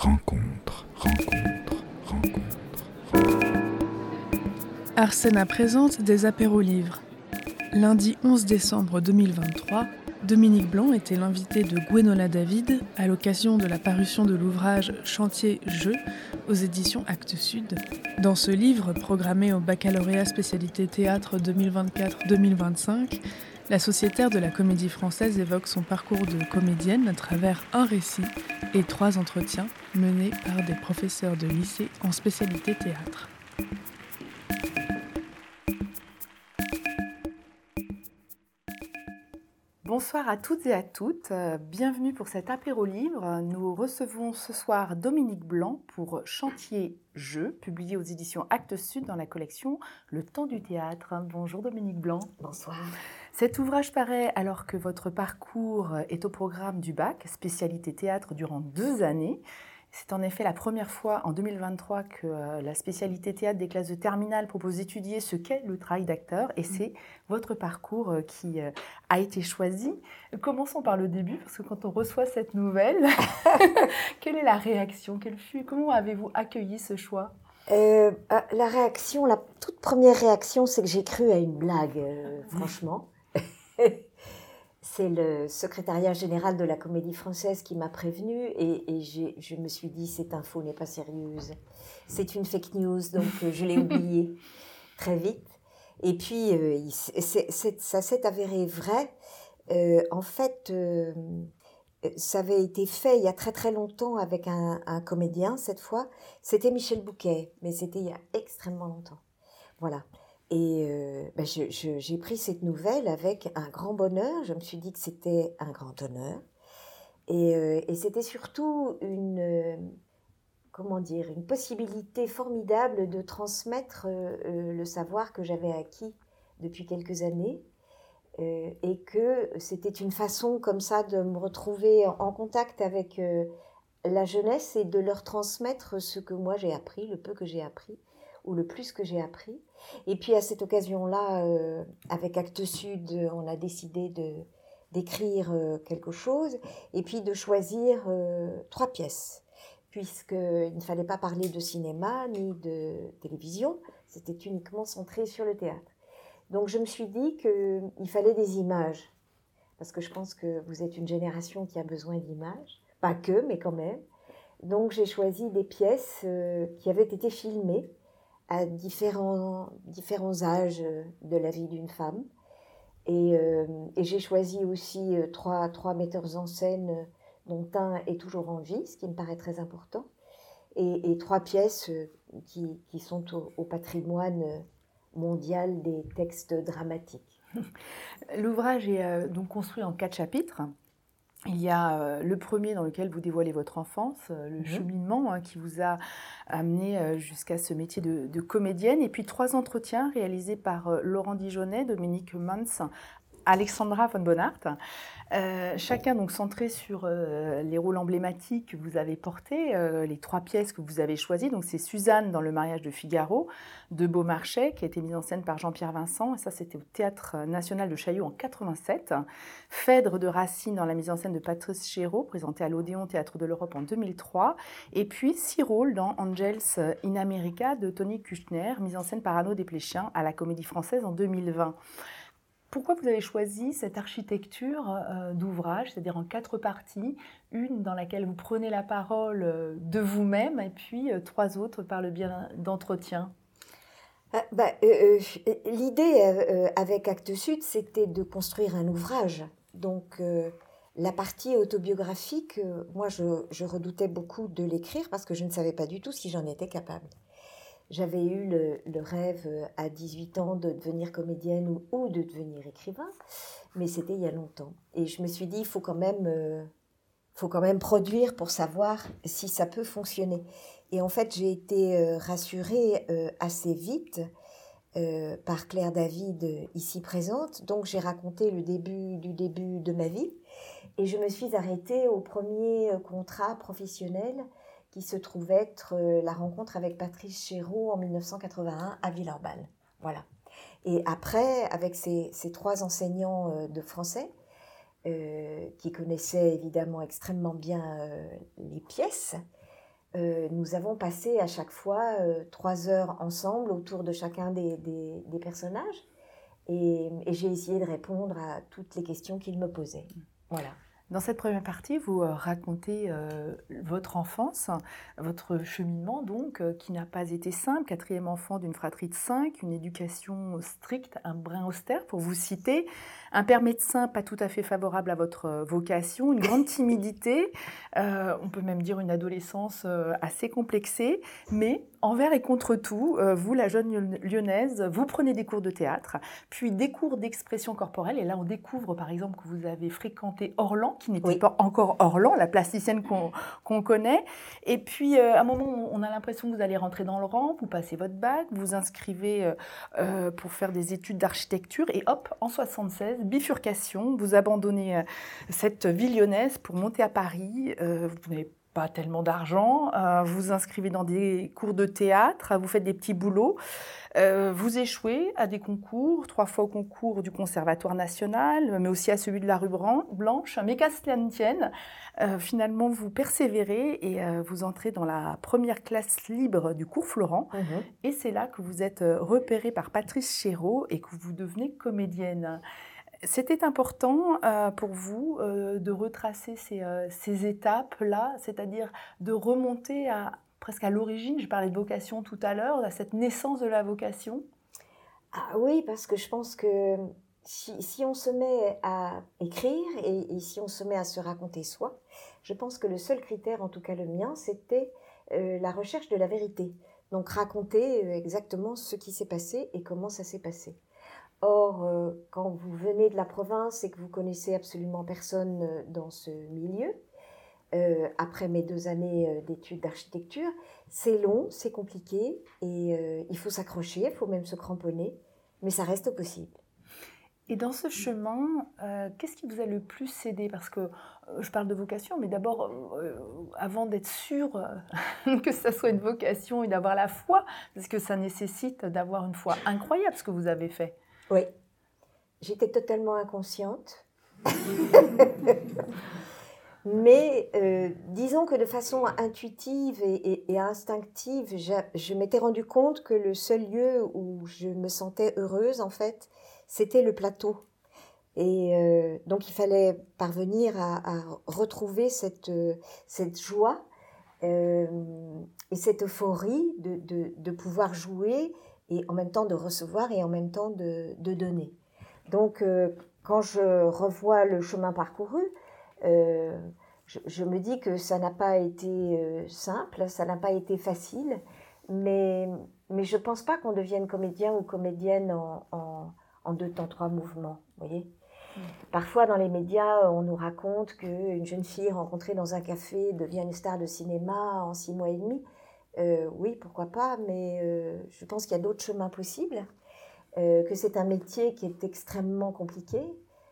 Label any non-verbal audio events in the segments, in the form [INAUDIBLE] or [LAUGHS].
rencontre, rencontre, rencontre. Arsena présente des apéros livres. Lundi 11 décembre 2023, Dominique Blanc était l'invité de Gwenola David à l'occasion de la parution de l'ouvrage Chantier Jeu aux éditions Actes Sud. Dans ce livre, programmé au baccalauréat spécialité théâtre 2024-2025, la sociétaire de la comédie française évoque son parcours de comédienne à travers un récit et trois entretiens menés par des professeurs de lycée en spécialité théâtre. Bonsoir à toutes et à toutes, euh, bienvenue pour cet apéro livre. Nous recevons ce soir Dominique Blanc pour Chantier Jeu, publié aux éditions Actes Sud dans la collection Le Temps du théâtre. Bonjour Dominique Blanc. Bonsoir. Cet ouvrage paraît alors que votre parcours est au programme du bac, spécialité théâtre durant deux années. C'est en effet la première fois en 2023 que euh, la spécialité théâtre des classes de terminale propose d'étudier ce qu'est le travail d'acteur et c'est votre parcours euh, qui euh, a été choisi. Commençons par le début parce que quand on reçoit cette nouvelle, [LAUGHS] quelle est la réaction? Quelle fut Comment avez-vous accueilli ce choix? La réaction, la toute première réaction, c'est que j'ai cru à une blague, franchement. [LAUGHS] c'est le secrétariat général de la Comédie Française qui m'a prévenu et, je me suis dit cette info n'est pas sérieuse. C'est une fake news, donc euh, je l'ai [LAUGHS] oubliée très vite. Et puis euh, ça s'est avéré vrai. Euh, en fait, ça avait été fait il y a très très longtemps avec un, un comédien cette fois. C'était Michel Bouquet, mais c'était il y a extrêmement longtemps. Voilà. Et euh, ben j'ai pris cette nouvelle avec un grand bonheur. Je me suis dit que c'était un grand honneur. Et, euh, et c'était surtout une, euh, comment dire, une possibilité formidable de transmettre le savoir que j'avais acquis depuis quelques années. et que c'était une façon comme ça de me retrouver en contact avec la jeunesse et de leur transmettre ce que moi j'ai appris, le peu que j'ai appris ou le plus que j'ai appris. Et puis à cette occasion-là, euh, avec Actes Sud, on a décidé de d'écrire euh, quelque chose et puis de choisir euh, trois pièces, puisqu'il ne fallait pas parler de cinéma ni de télévision, c'était uniquement centré sur le théâtre. Donc je me suis dit qu'il fallait des images, parce que je pense que vous êtes une génération qui a besoin d'images, pas que, mais quand même. Donc j'ai choisi des pièces qui avaient été filmées à différents, différents âges de la vie d'une femme. Et, euh, j'ai choisi aussi euh, trois, trois metteurs en scène euh, dont un est toujours en vie, ce qui me paraît très important, et, trois pièces qui, qui sont au, patrimoine mondial des textes dramatiques. [LAUGHS] L'ouvrage est donc construit en quatre chapitres. Il y a euh, le premier dans lequel vous dévoilez votre enfance, euh, le mhm. cheminement hein, qui vous a amené euh, jusqu'à ce métier de, de, comédienne, et puis trois entretiens réalisés par Laurent Dijonnet, Dominique Mans, Alexandra von Bonart. Euh, chacun donc centré sur euh, les rôles emblématiques que vous avez portés, euh, les trois pièces que vous avez choisies. Donc c'est Suzanne dans le mariage de Figaro de Beaumarchais qui a été mise en scène par Jean-Pierre Vincent et ça c'était au Théâtre National de Chaillot en 87. Phèdre de Racine dans la mise en scène de Patrice Chéreau présenté à l'Odéon Théâtre de l'Europe en 2003 et puis six rôles dans Angels in America de Tony Kushner mise en scène par Arnaud Desplechin à la Comédie Française en 2020. Pourquoi vous avez choisi cette architecture euh, d'ouvrage, c'est-à-dire en quatre parties, une dans laquelle vous prenez la parole euh, de vous-même et puis euh, trois autres par le bien d'entretien? Ah, bah, L'idée avec Actes Sud, c'était de construire un ouvrage. Donc la partie autobiographique, moi je redoutais beaucoup de l'écrire parce que je ne savais pas du tout si j'en étais capable. J'avais eu le, rêve euh, à 18 ans de devenir comédienne ou, de devenir écrivain, mais c'était il y a longtemps. Et je me suis dit, il faut quand même, euh, faut quand même produire pour savoir si ça peut fonctionner. Et en fait, j'ai été euh, rassurée assez vite par Claire David, ici présente. Donc, j'ai raconté le début du début de ma vie. Et je me suis arrêtée au premier contrat professionnel qui se trouve être euh, la rencontre avec Patrice Chéreau en 1981 à Villeurbanne. Voilà. Et après, avec ces, trois enseignants euh, de français, euh, qui connaissaient évidemment extrêmement bien les pièces, nous avons passé à chaque fois trois heures ensemble autour de chacun des, des, personnages. Et, et j'ai essayé de répondre à toutes les questions qu'il me posait. Voilà. Dans cette première partie, vous euh, racontez euh, votre enfance, votre cheminement donc, euh, qui n'a pas été simple, quatrième enfant d'une fratrie de cinq, une éducation stricte, un brin austère pour vous citer, un père médecin pas tout à fait favorable à votre vocation, une grande [LAUGHS] timidité, on peut même dire une adolescence assez complexée, mais envers et contre tout, vous, la jeune lyonnaise, vous prenez des cours de théâtre, puis des cours d'expression corporelle, et là on découvre par exemple que vous avez fréquenté Orlan, qui n'était pas encore Orlan, la plasticienne qu'on connaît. Et puis, euh, à un moment, on a l'impression que vous allez rentrer dans le rang, vous passez votre bac, vous inscrivez euh, euh, pour faire des études d'architecture, et hop, en 76, bifurcation, vous abandonnez cette ville lyonnaise pour monter à Paris. vous n'avez pas tellement d'argent, vous inscrivez dans des cours de théâtre, vous faites des petits boulots. Euh, vous échouez à des concours, trois fois au concours du Conservatoire national, mais aussi à celui de la rue Blanche. Mais qu'à cela ne tienne, euh, finalement, vous persévérez et euh, vous entrez dans la première classe libre du cours Florent. Mhm. Et c'est là que vous êtes repérée par Patrice Chéreau et que vous devenez comédienne. C'était important pour vous de retracer ces, ces étapes-là, c'est-à-dire de remonter presque à l'origine, je parlais de vocation tout à l'heure, à cette naissance de la vocation? Ah Oui, parce que je pense que si, on se met à écrire et, si on se met à se raconter soi, je pense que le seul critère, en tout cas le mien, c'était euh, la recherche de la vérité. Donc raconter euh, exactement ce qui s'est passé et comment ça s'est passé. Or, euh, quand vous venez de la province et que vous connaissez absolument personne dans ce milieu, euh, après mes deux années euh, d'études d'architecture. C'est long, c'est compliqué et euh, il faut s'accrocher, il faut même se cramponner, mais ça reste possible. Et dans ce chemin, qu'est-ce qui vous a le plus aidé? Parce que je parle de vocation, mais d'abord, avant d'être sûr [LAUGHS] que ça soit une vocation et d'avoir la foi, parce que ça nécessite d'avoir une foi incroyable, ce que vous avez fait. Oui, j'étais totalement inconsciente. [LAUGHS] Mais euh, disons que de façon intuitive et, instinctive, je, m'étais rendu compte que le seul lieu où je me sentais heureuse, en fait, c'était le plateau. Et euh, donc il fallait parvenir à, retrouver cette, cette joie euh, et cette euphorie de, de, pouvoir jouer et en même temps de recevoir et en même temps de, de donner. Donc quand je revois le chemin parcouru, euh, je, me dis que ça n'a pas été euh, simple, ça n'a pas été facile, mais, mais je ne pense pas qu'on devienne comédien ou comédienne en, en, deux temps, trois mouvements. voyez mm. Parfois, dans les médias, on nous raconte qu'une jeune fille rencontrée dans un café devient une star de cinéma en six mois et demi. Euh, oui, pourquoi pas, mais je pense qu'il y a d'autres chemins possibles, que c'est un métier qui est extrêmement compliqué,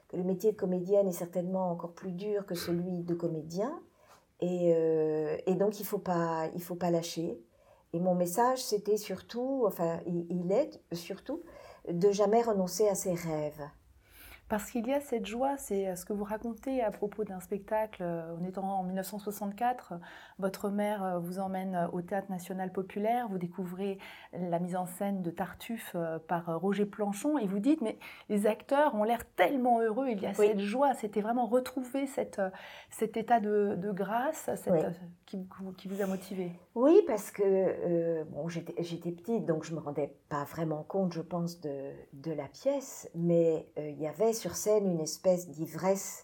que le métier de comédienne est certainement encore plus dur que celui de comédien. Et, euh, donc, il ne faut, pas, il faut pas lâcher. Et mon message, c'était surtout, enfin, il est surtout, de jamais renoncer à ses rêves. Parce qu'il y a cette joie, c'est euh, ce que vous racontez à propos d'un spectacle. Euh, en étant en 1964, votre mère euh, vous emmène au Théâtre national populaire, vous découvrez la mise en scène de Tartuffe par Roger Planchon et vous dites, mais les acteurs ont l'air tellement heureux, il y a cette joie, c'était vraiment retrouver cette, cet état de, grâce qui, vous a motivé? Oui, parce que bon, j'étais petite, donc je ne me rendais pas vraiment compte, je pense, de, de la pièce, mais il y avait sur scène une espèce d'ivresse,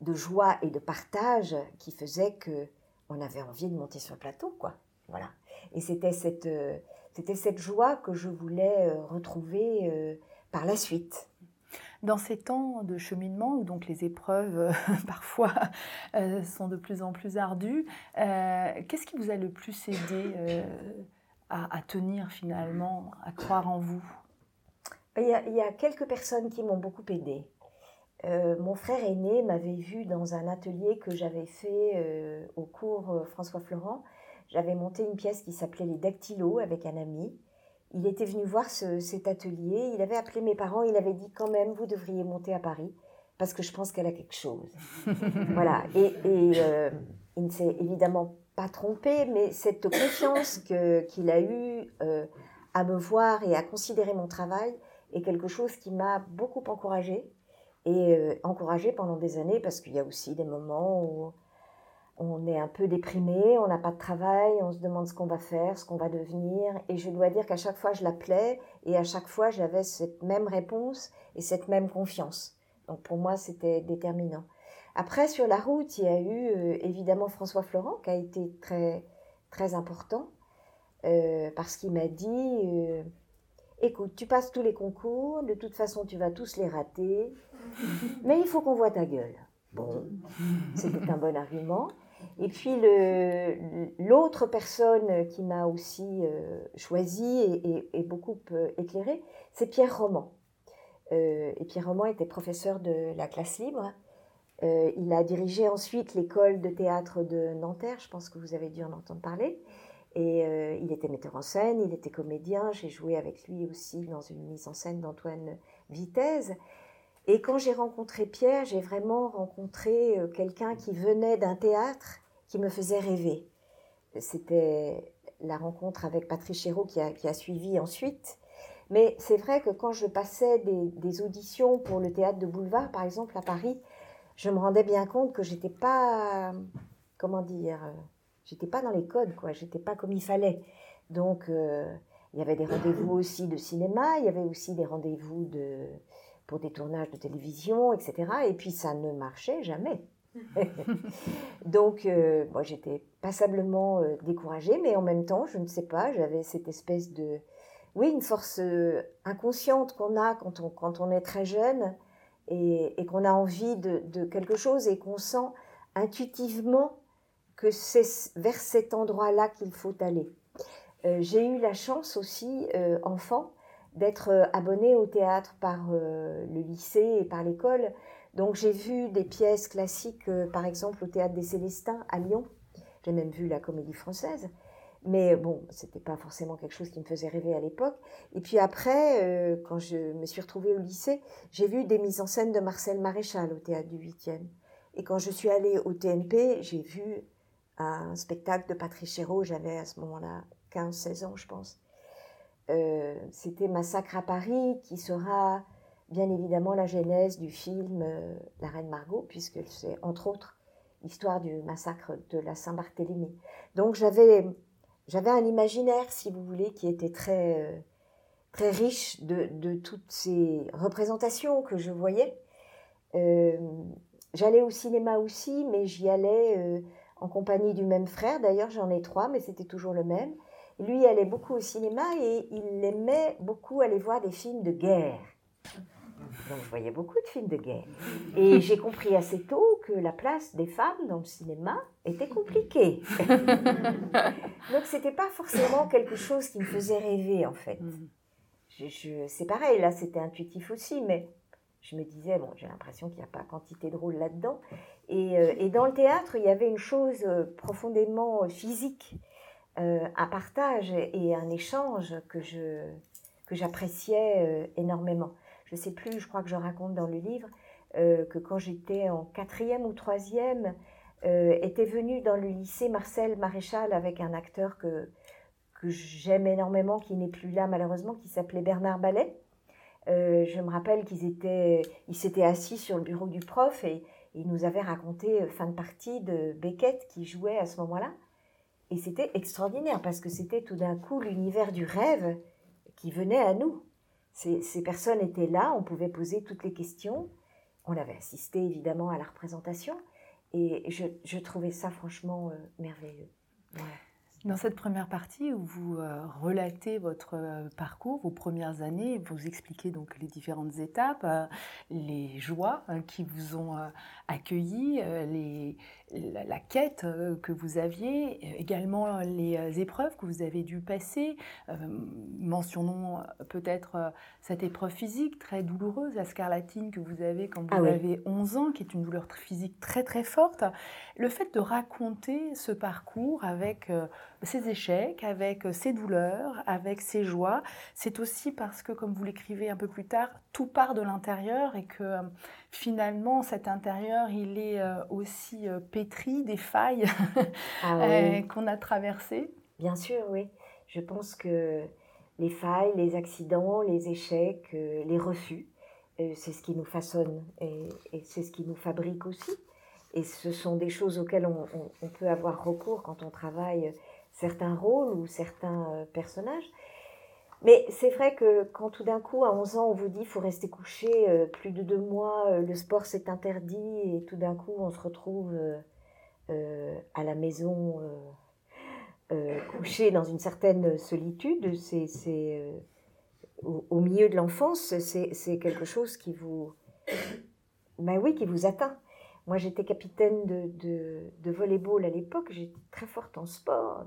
de joie et de partage qui faisait que on avait envie de monter sur le plateau, quoi. Voilà. Et c'était cette, euh, c'était cette joie que je voulais euh, retrouver euh, par la suite. Dans ces temps de cheminement, où donc les épreuves [LAUGHS] parfois sont de plus en plus ardues, qu'est-ce qui vous a le plus aidé à, tenir finalement, à croire en vous? Il y, a, quelques personnes qui m'ont beaucoup aidé. Euh, mon frère aîné m'avait vu dans un atelier que j'avais fait euh, au cours euh, François Florent. J'avais monté une pièce qui s'appelait Les Dactylos avec un ami. Il était venu voir cet atelier. Il avait appelé mes parents. Il avait dit quand même, vous devriez monter à Paris parce que je pense qu'elle a quelque chose. [LAUGHS] voilà. Et, et il ne s'est évidemment pas trompé, mais cette confiance qu'il a eue euh, à me voir et à considérer mon travail est quelque chose qui m'a beaucoup encouragée. Et euh, encouragée pendant des années parce qu'il y a aussi des moments où on est un peu déprimé, on n'a pas de travail, on se demande ce qu'on va faire, ce qu'on va devenir. Et je dois dire qu'à chaque fois, je l'appelais et à chaque fois, j'avais cette même réponse et cette même confiance. Donc pour moi, c'était déterminant. Après, sur la route, il y a eu euh, évidemment François Florent qui a été très, très important euh, parce qu'il m'a dit euh, Écoute, tu passes tous les concours, de toute façon, tu vas tous les rater, mais il faut qu'on voit ta gueule. Bon, c'était un bon argument. Et puis l'autre personne qui m'a aussi choisi et, et, beaucoup éclairé, c'est Pierre Roman. et Pierre Roman était professeur de la classe libre euh, il a dirigé ensuite l'école de théâtre de Nanterre, je pense que vous avez dû en entendre parler. Et euh, il était metteur en scène, il était comédien, j'ai joué avec lui aussi dans une mise en scène d'Antoine Vitesse. Et quand j'ai rencontré Pierre, j'ai vraiment rencontré euh, quelqu'un qui venait d'un théâtre qui me faisait rêver. C'était la rencontre avec Patrice Chéreau qui a, suivi ensuite. Mais c'est vrai que quand je passais des, auditions pour le théâtre de boulevard, par exemple, à Paris, je me rendais bien compte que j'étais pas, comment dire, euh, j'étais pas dans les codes, quoi. J'étais pas comme il fallait. Donc, euh, il y avait des rendez-vous aussi de cinéma, il y avait aussi des rendez-vous de, pour des tournages de télévision, etc. Et puis, ça ne marchait jamais. [LAUGHS] Donc, euh, moi, j'étais passablement découragée, mais en même temps, je ne sais pas, j'avais cette espèce de, oui, une force inconsciente qu'on a quand on, quand on est très jeune et, qu'on a envie de, quelque chose et qu'on sent intuitivement que c'est vers cet endroit-là qu'il faut aller. Euh, j'ai eu la chance aussi, euh, enfant, d'être euh, abonnée au théâtre par le lycée et par l'école. Donc j'ai vu des pièces classiques, par exemple au théâtre des Célestins à Lyon. J'ai même vu la comédie française. Mais bon, c'était pas forcément quelque chose qui me faisait rêver à l'époque. Et puis après, euh, quand je me suis retrouvée au lycée, j'ai vu des mises en scène de Marcel Maréchal au théâtre du 8e. Et quand je suis allée au TNP, j'ai vu un spectacle de Patrice Chéreau, j'avais à ce moment-là 15-16 ans, je pense. Euh, c'était Massacre à Paris, qui sera bien évidemment la genèse du film euh, La Reine Margot, puisque c'est entre autres l'histoire du massacre de la Saint-Barthélemy. Donc j'avais j'avais un imaginaire, si vous voulez, qui était très, euh, très riche de, toutes ces représentations que je voyais. J'allais au cinéma aussi, mais j'y allais en compagnie du même frère. D'ailleurs, j'en ai trois, mais c'était toujours le même. Lui, allait beaucoup au cinéma et il aimait beaucoup aller voir des films de guerre. Donc je voyais beaucoup de films de guerre. Et [LAUGHS] j'ai compris assez tôt que la place des femmes dans le cinéma était compliquée. [LAUGHS] Donc c'était pas forcément quelque chose qui me faisait rêver en fait. Mm. Je, c'est pareil, là c'était intuitif aussi, mais je me disais, bon, j'ai l'impression qu'il n'y a pas quantité de rôle là-dedans. Et, euh, et, dans le théâtre, il y avait une chose euh, profondément physique, euh, un partage et un échange que, je, que j'appréciais énormément je ne sais plus, je crois que je raconte dans le livre, euh, que quand j'étais en quatrième ou troisième, euh, était venu dans le lycée Marcel Maréchal avec un acteur que, que j'aime énormément, qui n'est plus là malheureusement, qui s'appelait Bernard Ballet. Euh, je me rappelle qu'ils étaient, assis sur le bureau du prof et, ils nous avaient raconté fin de partie de Beckett qui jouait à ce moment-là. Et c'était extraordinaire parce que c'était tout d'un coup l'univers du rêve qui venait à nous. Ces, personnes étaient là, on pouvait poser toutes les questions. On avait assisté évidemment à la représentation et je, trouvais ça franchement euh, merveilleux. Dans cette première partie où vous euh, relatez votre euh, parcours, vos premières années, vous expliquez donc les différentes étapes, euh, les joies qui vous ont accueilli, les, la, quête que vous aviez, également les épreuves que vous avez dû passer. mentionnons peut-être cette épreuve physique très douloureuse, la scarlatine que vous avez quand vous ah avez 11 ans, qui est une douleur physique très très forte. Le fait de raconter ce parcours avec ses échecs, avec ses douleurs, avec ses joies. C'est aussi parce que, comme vous l'écrivez un peu plus tard, tout part de l'intérieur et que finalement cet intérieur, il est aussi pétri des failles ah [LAUGHS] qu'on a traversées. Bien sûr, oui. Je pense que les failles, les accidents, les échecs, les refus, c'est ce qui nous façonne et, c'est ce qui nous fabrique aussi. Et ce sont des choses auxquelles on, peut avoir recours quand on travaille certains rôles ou certains euh, personnages. Mais c'est vrai que quand tout d'un coup, à 11 ans, on vous dit faut rester couché euh, plus de deux mois, euh, le sport c'est interdit, et tout d'un coup, on se retrouve à la maison couché dans une certaine solitude, c'est au, milieu de l'enfance, c'est quelque chose qui vous, ben oui, qui vous atteint. Moi, j'étais capitaine de, de, de volleyball à l'époque, j'étais très forte en sport.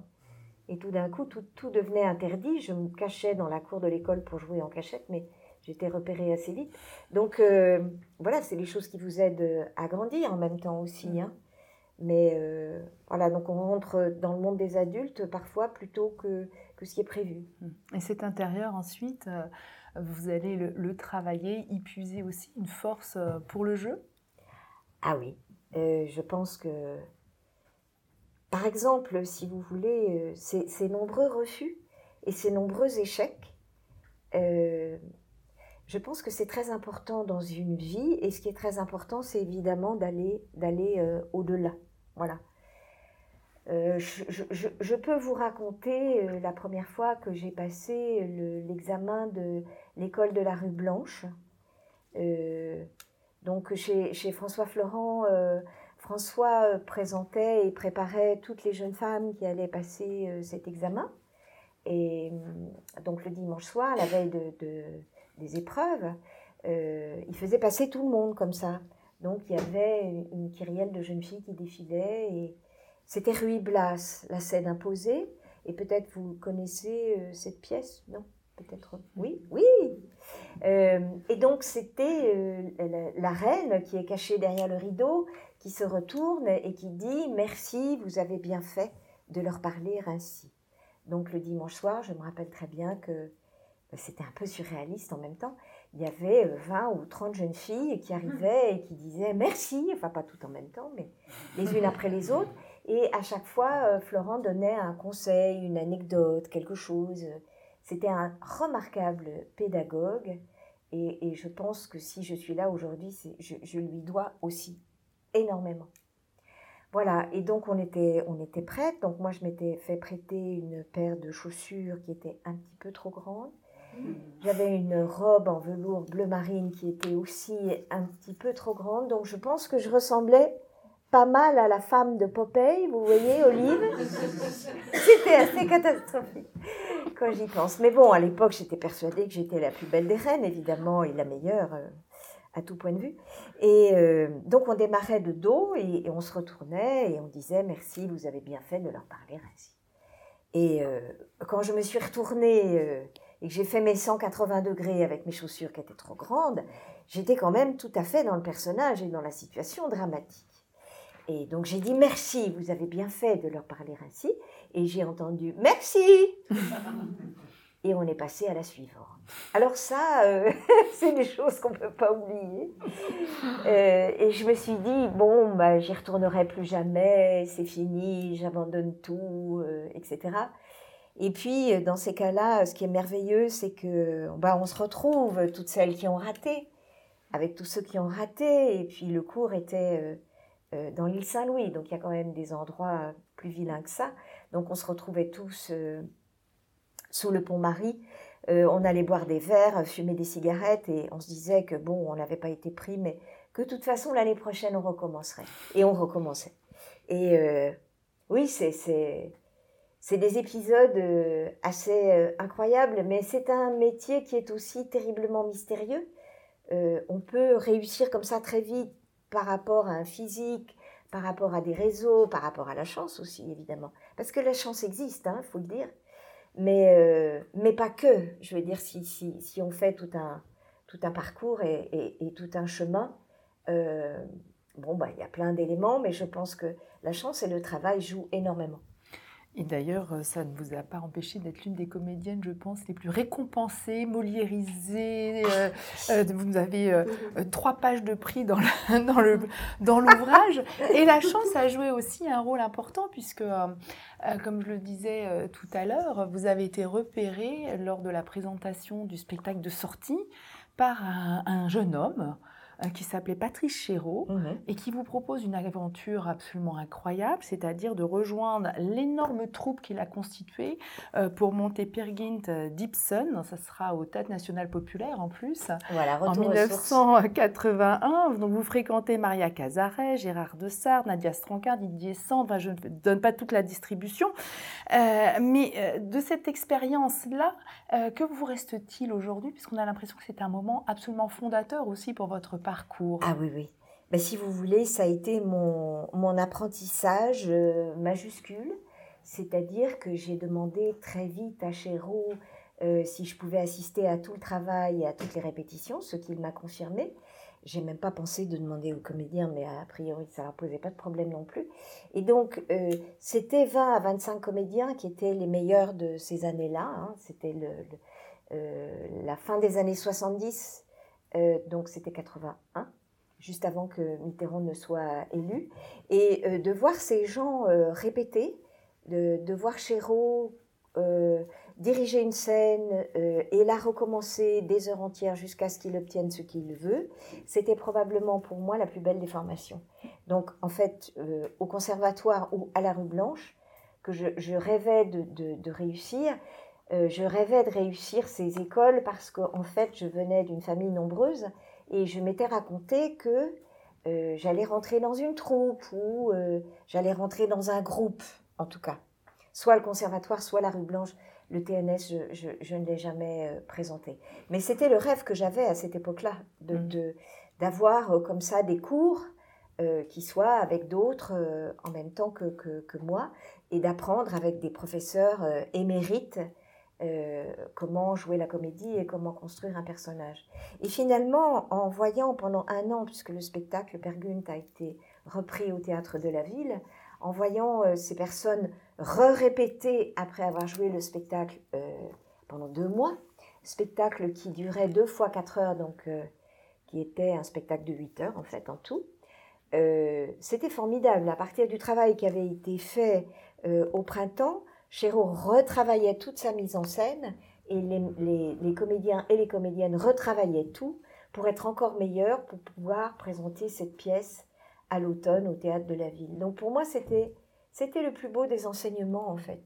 Et tout d'un coup, tout, tout, devenait interdit. Je me cachais dans la cour de l'école pour jouer en cachette, mais j'étais repérée assez vite. Donc, euh, voilà, c'est les choses qui vous aident à grandir en même temps aussi. Hein. Mais euh, voilà, donc on rentre dans le monde des adultes parfois plutôt que, que ce qui est prévu. Et cet intérieur, ensuite, euh, vous allez le, travailler, y puiser aussi une force euh, pour le jeu? Ah oui, je pense que, par exemple, si vous voulez, ces, nombreux refus et ces nombreux échecs, je pense que c'est très important dans une vie et ce qui est très important, c'est évidemment d'aller d'aller au-delà. Voilà. Euh, je, peux vous raconter euh, la première fois que j'ai passé l'examen de l'école de la rue Blanche. Euh, donc chez, François Florent, François présentait et préparait toutes les jeunes femmes qui allaient passer cet examen. Et donc le dimanche soir, la veille de, des épreuves, il faisait passer tout le monde comme ça. Donc il y avait une kyrielle de jeunes filles qui défilaient et c'était Ruy Blas, la scène imposée. Et peut-être vous connaissez euh, cette pièce, non? Peut-être oui, oui. Euh, et donc c'était euh, la, reine qui est cachée derrière le rideau, qui se retourne et qui dit merci, vous avez bien fait de leur parler ainsi. Donc le dimanche soir, je me rappelle très bien que c'était un peu surréaliste en même temps il y avait 20 euh, ou 30 jeunes filles qui arrivaient et qui disaient merci, enfin pas tout en même temps, mais les unes après les autres. Et à chaque fois, euh, Florent donnait un conseil, une anecdote, quelque chose. C'était un remarquable pédagogue. Et, je pense que si je suis là aujourd'hui, je, je, lui dois aussi énormément. Voilà, et donc on était, on était prête. Donc moi, je m'étais fait prêter une paire de chaussures qui était un petit peu trop grande. J'avais une robe en velours bleu marine qui était aussi un petit peu trop grande, donc je pense que je ressemblais pas mal à la femme de Popeye, vous voyez, Olive. [LAUGHS] C'était assez catastrophique quand j'y pense. Mais bon, à l'époque, j'étais persuadée que j'étais la plus belle des reines, évidemment, et la meilleure euh, à tout point de vue. Et euh, donc, on démarrait de dos et, on se retournait et on disait merci, vous avez bien fait de leur parler ainsi. Et euh, quand je me suis retournée et que j'ai fait mes 180 degrés avec mes chaussures qui étaient trop grandes, j'étais quand même tout à fait dans le personnage et dans la situation dramatique. Et donc j'ai dit merci, vous avez bien fait de leur parler ainsi. Et j'ai entendu merci. [LAUGHS] et on est passé à la suivante. Alors ça, euh, [LAUGHS] c'est des choses qu'on ne peut pas oublier. Euh, et je me suis dit, bon, bah, j'y retournerai plus jamais, c'est fini, j'abandonne tout, euh, etc. Et puis, dans ces cas-là, ce qui est merveilleux, c'est que bah, on se retrouve, toutes celles qui ont raté, avec tous ceux qui ont raté. Et puis, le cours était dans l'île Saint-Louis, donc il y a quand même des endroits plus vilains que ça. Donc, on se retrouvait tous sous le pont Marie. on allait boire des verres, fumer des cigarettes, et on se disait que bon, on n'avait pas été pris, mais que de toute façon, l'année prochaine, on recommencerait. Et on recommençait. Et oui, c'est des épisodes euh, assez euh, incroyables, mais c'est un métier qui est aussi terriblement mystérieux. Euh, on peut réussir comme ça très vite par rapport à un physique, par rapport à des réseaux, par rapport à la chance aussi, évidemment. Parce que la chance existe, il hein, faut le dire. Mais, mais pas que. Je veux dire, si, si, si on fait tout un, tout un parcours et, et, tout un chemin, bon, bah, il y a plein d'éléments, mais je pense que la chance et le travail jouent énormément. Et d'ailleurs, euh, ça ne vous a pas empêché d'être l'une des comédiennes, je pense, les plus récompensées, moliérisées. Euh, [LAUGHS] euh, vous avez trois pages de prix dans [LAUGHS] dans l'ouvrage. Et la chance a joué aussi un rôle important, puisque, comme je le disais tout à l'heure, vous avez été repérée lors de la présentation du spectacle de sortie par un jeune homme qui s'appelait Patrice Chéreau et qui vous propose une aventure absolument incroyable, c'est-à-dire de rejoindre l'énorme troupe qu'il a constituée euh, pour monter Peer Gynt d'Ibsen. Ça sera au Théâtre National Populaire en plus. Voilà, en 1981. Donc vous fréquentez Maria Cazaret, Gérard Dessart, Nadia Strancard, Didier Sand. je ne donne pas toute la distribution. Euh, mais de cette expérience-là, que vous reste-t-il aujourd'hui? Puisqu'on a l'impression que c'est un moment absolument fondateur aussi pour votre parcours Ah oui, oui. Mais si vous voulez, ça a été mon, mon apprentissage euh, majuscule. C'est-à-dire que j'ai demandé très vite à Chéreau euh, si je pouvais assister à tout le travail et à toutes les répétitions, ce qu'il m'a confirmé. J'ai même pas pensé de demander aux comédiens, mais a priori, ça leur posait pas de problème non plus. Et donc, euh, c'était 20 à 25 comédiens qui étaient les meilleurs de ces années-là. Hein. C'était la fin des années 70 euh, donc c'était 81, juste avant que Mitterrand ne soit élu. Et euh, de voir ces gens euh, répéter, de, voir Chéreau diriger une scène et la recommencer des heures entières jusqu'à ce qu'il obtienne ce qu'il veut, c'était probablement pour moi la plus belle des formations. Donc en fait, au conservatoire ou à la rue Blanche, que je, rêvais de réussir, euh, je rêvais de réussir ces écoles parce qu'en fait, je venais d'une famille nombreuse et je m'étais raconté que euh, j'allais rentrer dans une troupe ou euh, j'allais rentrer dans un groupe, en tout cas. Soit le conservatoire, soit la rue Blanche. Le TNS, je, ne l'ai jamais présenté. Mais c'était le rêve que j'avais à cette époque-là, d'avoir de, d'avoir comme ça des cours qui soient avec d'autres en même temps que, que, que moi et d'apprendre avec des professeurs émérites euh, comment jouer la comédie et comment construire un personnage. Et finalement, en voyant pendant un an, puisque le spectacle Pergunt a été repris au théâtre de la ville, en voyant euh, ces personnes re-répéter après avoir joué le spectacle euh, pendant deux mois, spectacle qui durait deux fois quatre heures, donc qui était un spectacle de huit heures en fait en tout. C'était formidable. À partir du travail qui avait été fait au printemps, Chéreau retravaillait toute sa mise en scène et les, comédiens et les comédiennes retravaillaient tout pour être encore meilleurs, pour pouvoir présenter cette pièce à l'automne au théâtre de la ville. Donc pour moi, c'était, c'était le plus beau des enseignements en fait.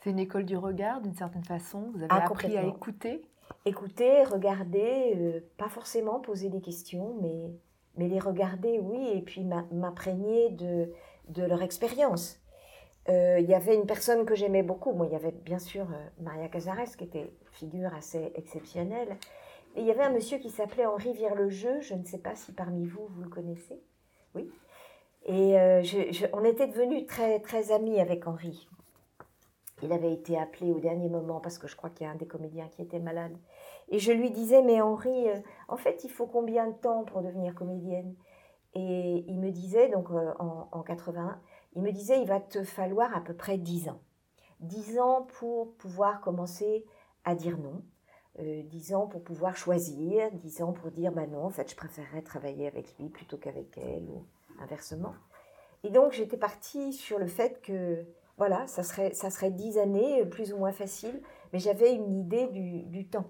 C'est une école du regard d'une certaine façon. Vous avez ah, appris à écouter Écouter, regarder, euh, pas forcément poser des questions, mais, mais les regarder, oui, et puis m'imprégner de, de leur expérience. Euh, il y avait une personne que j'aimais beaucoup. Moi, il y avait bien sûr euh, Maria Casares, qui était figure assez exceptionnelle. Il y avait un monsieur qui s'appelait Henri Vire-le-Jeu. Je ne sais pas si parmi vous, vous le connaissez. Oui. Et euh, on était devenus très, très amis avec Henri. Il avait été appelé au dernier moment parce que je crois qu'il y a un des comédiens qui était malade. Et je lui disais, mais Henri, en fait, il faut combien de temps pour devenir comédienne? Et il me disait, donc en, en 81, il me disait, il va te falloir à peu près 10 ans. 10 ans pour pouvoir commencer à dire non. Euh, 10 ans pour pouvoir choisir, 10 ans pour dire, bah non, en fait, je préférerais travailler avec lui plutôt qu'avec elle, ou inversement. Et donc, j'étais partie sur le fait que, voilà, ça serait, ça serait 10 années, plus ou moins facile, mais j'avais une idée du temps.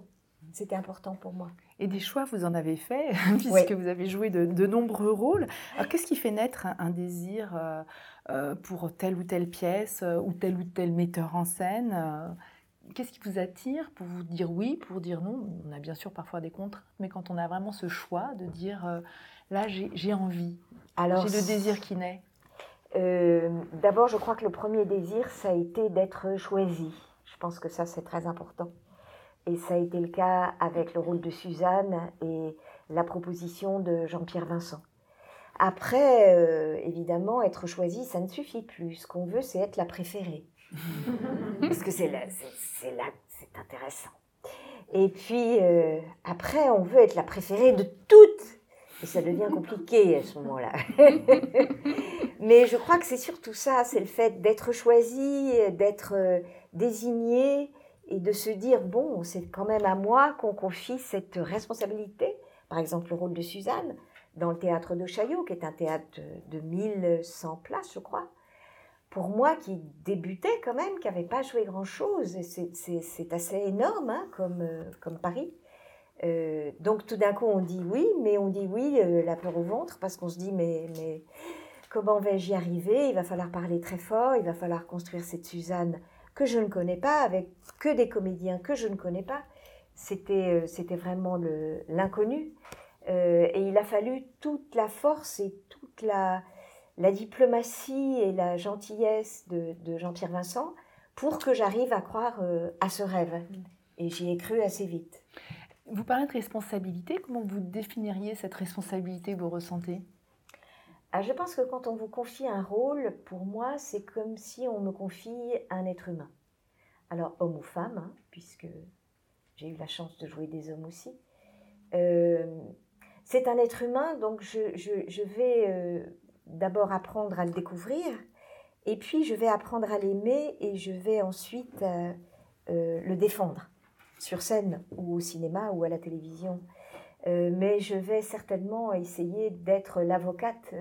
C'était important pour moi. Et des choix, vous en avez fait, [LAUGHS] puisque vous avez joué de, de nombreux rôles. Alors, qu'est-ce qui fait naître un, désir euh, euh, pour telle ou telle pièce euh, ou tel ou tel metteur en scène Qu'est-ce qui vous attire pour vous dire oui, pour dire non? On a bien sûr parfois des contraintes, mais quand on a vraiment ce choix de dire là j'ai envie, j'ai le désir qui naît. D'abord, je crois que le premier désir, ça a été d'être choisi. Je pense que ça, c'est très important. Et ça a été le cas avec le rôle de Suzanne et la proposition de Jean-Pierre Vincent. Après, euh, évidemment, être choisi, ça ne suffit plus. Ce qu'on veut, c'est être la préférée. [LAUGHS] Parce que c'est là, c'est là, c'est intéressant. Et puis, euh, après, on veut être la préférée de toutes. Et ça devient compliqué à ce moment-là. [LAUGHS] Mais je crois que c'est surtout ça, c'est le fait d'être choisi, d'être euh, désigné et de se dire, bon, c'est quand même à moi qu'on confie cette responsabilité. Par exemple, le rôle de Suzanne dans le théâtre de Chaillot, qui est un théâtre de 1100 places, je crois. Pour moi, qui débutais quand même, qui n'avait pas joué grand-chose, c'est assez énorme hein, comme, euh, comme Paris. Euh, donc tout d'un coup, on dit oui, mais on dit oui euh, la peur au ventre parce qu'on se dit mais, mais comment vais-je y arriver? Il va falloir parler très fort, il va falloir construire cette Suzanne que je ne connais pas avec que des comédiens que je ne connais pas. C'était c'était vraiment l'inconnu. et il a fallu toute la force et toute la, la diplomatie et la gentillesse de, Jean-Pierre Vincent pour que j'arrive à croire euh, à ce rêve. Et j'y ai cru assez vite. Vous parlez de responsabilité. Comment vous définiriez cette responsabilité que vous ressentez? Ah, Je pense que quand on vous confie un rôle, pour moi, c'est comme si on me confie un être humain. Alors, homme ou femme, hein, puisque j'ai eu la chance de jouer des hommes aussi. Euh, c'est un être humain, donc je, vais euh, d'abord apprendre à le découvrir, et puis je vais apprendre à l'aimer et je vais ensuite euh, le défendre sur scène ou au cinéma ou à la télévision. Euh, mais je vais certainement essayer d'être l'avocate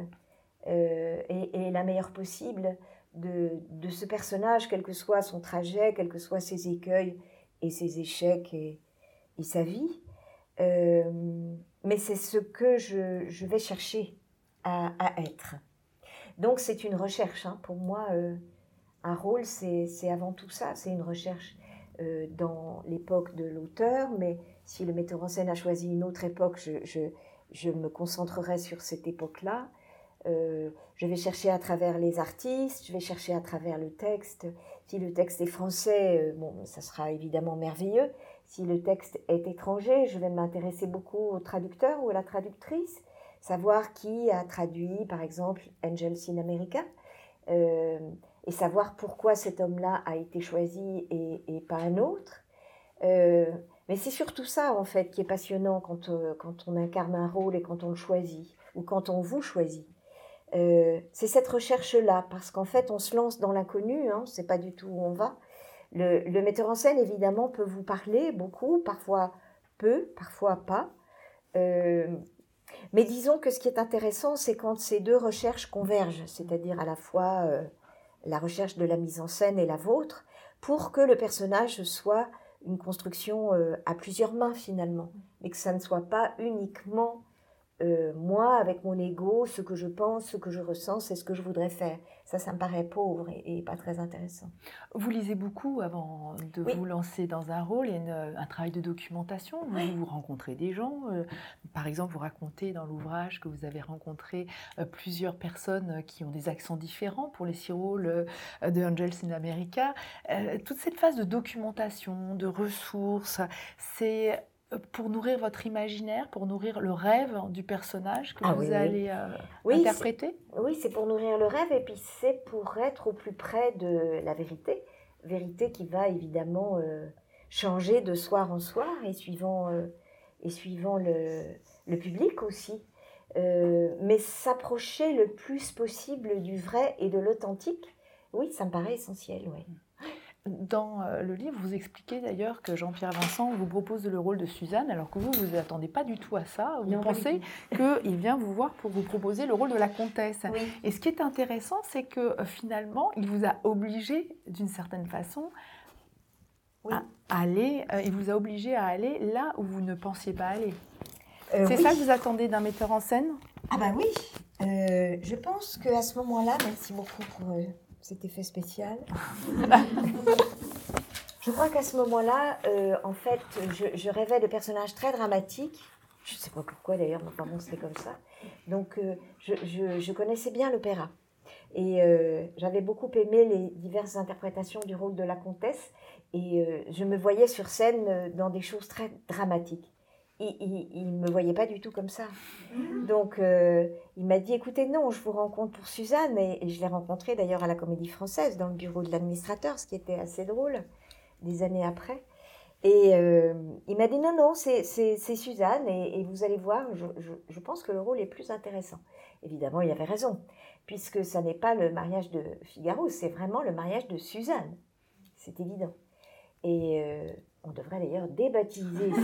et, la meilleure possible de, ce personnage, quel que soit son trajet, quels que soient ses écueils et ses échecs et, sa vie. mais c'est ce que je, vais chercher à, être. Donc c'est une recherche. Hein. Pour moi, euh, un rôle, c'est avant tout ça. C'est une recherche euh, dans l'époque de l'auteur, mais si le metteur en scène a choisi une autre époque, je, me concentrerai sur cette époque-là. Euh, je vais chercher à travers les artistes, je vais chercher à travers le texte. Si le texte est français, bon, ça sera évidemment merveilleux. Si le texte est étranger, je vais m'intéresser beaucoup au traducteur ou à la traductrice savoir qui a traduit, par exemple, Angels in America, euh, et savoir pourquoi cet homme-là a été choisi et, pas un autre. Euh, mais c'est surtout ça, en fait, qui est passionnant quand, euh, quand on incarne un rôle et quand on le choisit, ou quand on vous choisit. c'est cette recherche-là, parce qu'en fait, on se lance dans l'inconnu, hein, on ne sait pas du tout où on va. Le, metteur en scène, évidemment, peut vous parler beaucoup, parfois peu, parfois pas. Mais disons que ce qui est intéressant, c'est quand ces deux recherches convergent, c'est-à-dire à la fois euh, la recherche de la mise en scène et la vôtre, pour que le personnage soit une construction euh, à plusieurs mains finalement, et que ça ne soit pas uniquement euh, moi, avec mon ego, ce que je pense, ce que je ressens, c'est ce que je voudrais faire. Ça, ça me paraît pauvre et, pas très intéressant. Vous lisez beaucoup avant de vous lancer dans un rôle. Il y a un travail de documentation. Vous, rencontrez des gens. Euh, par exemple, vous racontez dans l'ouvrage que vous avez rencontré euh, plusieurs personnes qui ont des accents différents pour les six rôles de Angels in America. toute cette phase de documentation, de ressources, c'est pour nourrir votre imaginaire, pour nourrir le rêve du personnage que ah vous allez euh, interpréter Oui, c'est pour nourrir le rêve et puis c'est pour être au plus près de la vérité. Vérité qui va évidemment euh, changer de soir en soir et suivant, euh, et suivant le, le public aussi. mais s'approcher le plus possible du vrai et de l'authentique, oui, ça me paraît essentiel. Ouais. Dans euh, le livre, vous expliquez d'ailleurs que Jean-Pierre Vincent vous propose le rôle de Suzanne, alors que vous, vous attendez pas du tout à ça. Vous pensez [LAUGHS] qu'il vient vous voir pour vous proposer le rôle de la comtesse. Et ce qui est intéressant, c'est que euh, finalement, il vous a obligé, d'une certaine façon, à aller, euh, il vous a obligé à aller là où vous ne pensiez pas aller. c'est ça que vous attendez d'un metteur en scène? Ah bah oui, je pense qu'à ce moment-là, merci beaucoup pour cet effet spécial. [LAUGHS] je crois qu'à ce moment-là, euh, en fait, je, rêvais de personnages très dramatiques. Je ne sais pas pourquoi d'ailleurs, mais enfin c'était comme ça. Donc, euh, je, connaissais bien l'opéra. Et euh, j'avais beaucoup aimé les diverses interprétations du rôle de la comtesse. Et je me voyais sur scène dans des choses très dramatiques il ne me voyait pas du tout comme ça. Donc, il m'a dit, écoutez, non, je vous rencontre pour Suzanne. Et, je l'ai rencontrée d'ailleurs à la Comédie Française, dans le bureau de l'administrateur, ce qui était assez drôle, des années après. Et euh, il m'a dit, non, non, c'est Suzanne, et, vous allez voir, je, je, pense que le rôle est plus intéressant. Évidemment, il avait raison. puisque ça n'est pas le mariage de Figaro, c'est vraiment le mariage de Suzanne. C'est évident. Et euh, on devrait d'ailleurs débaptiser [LAUGHS]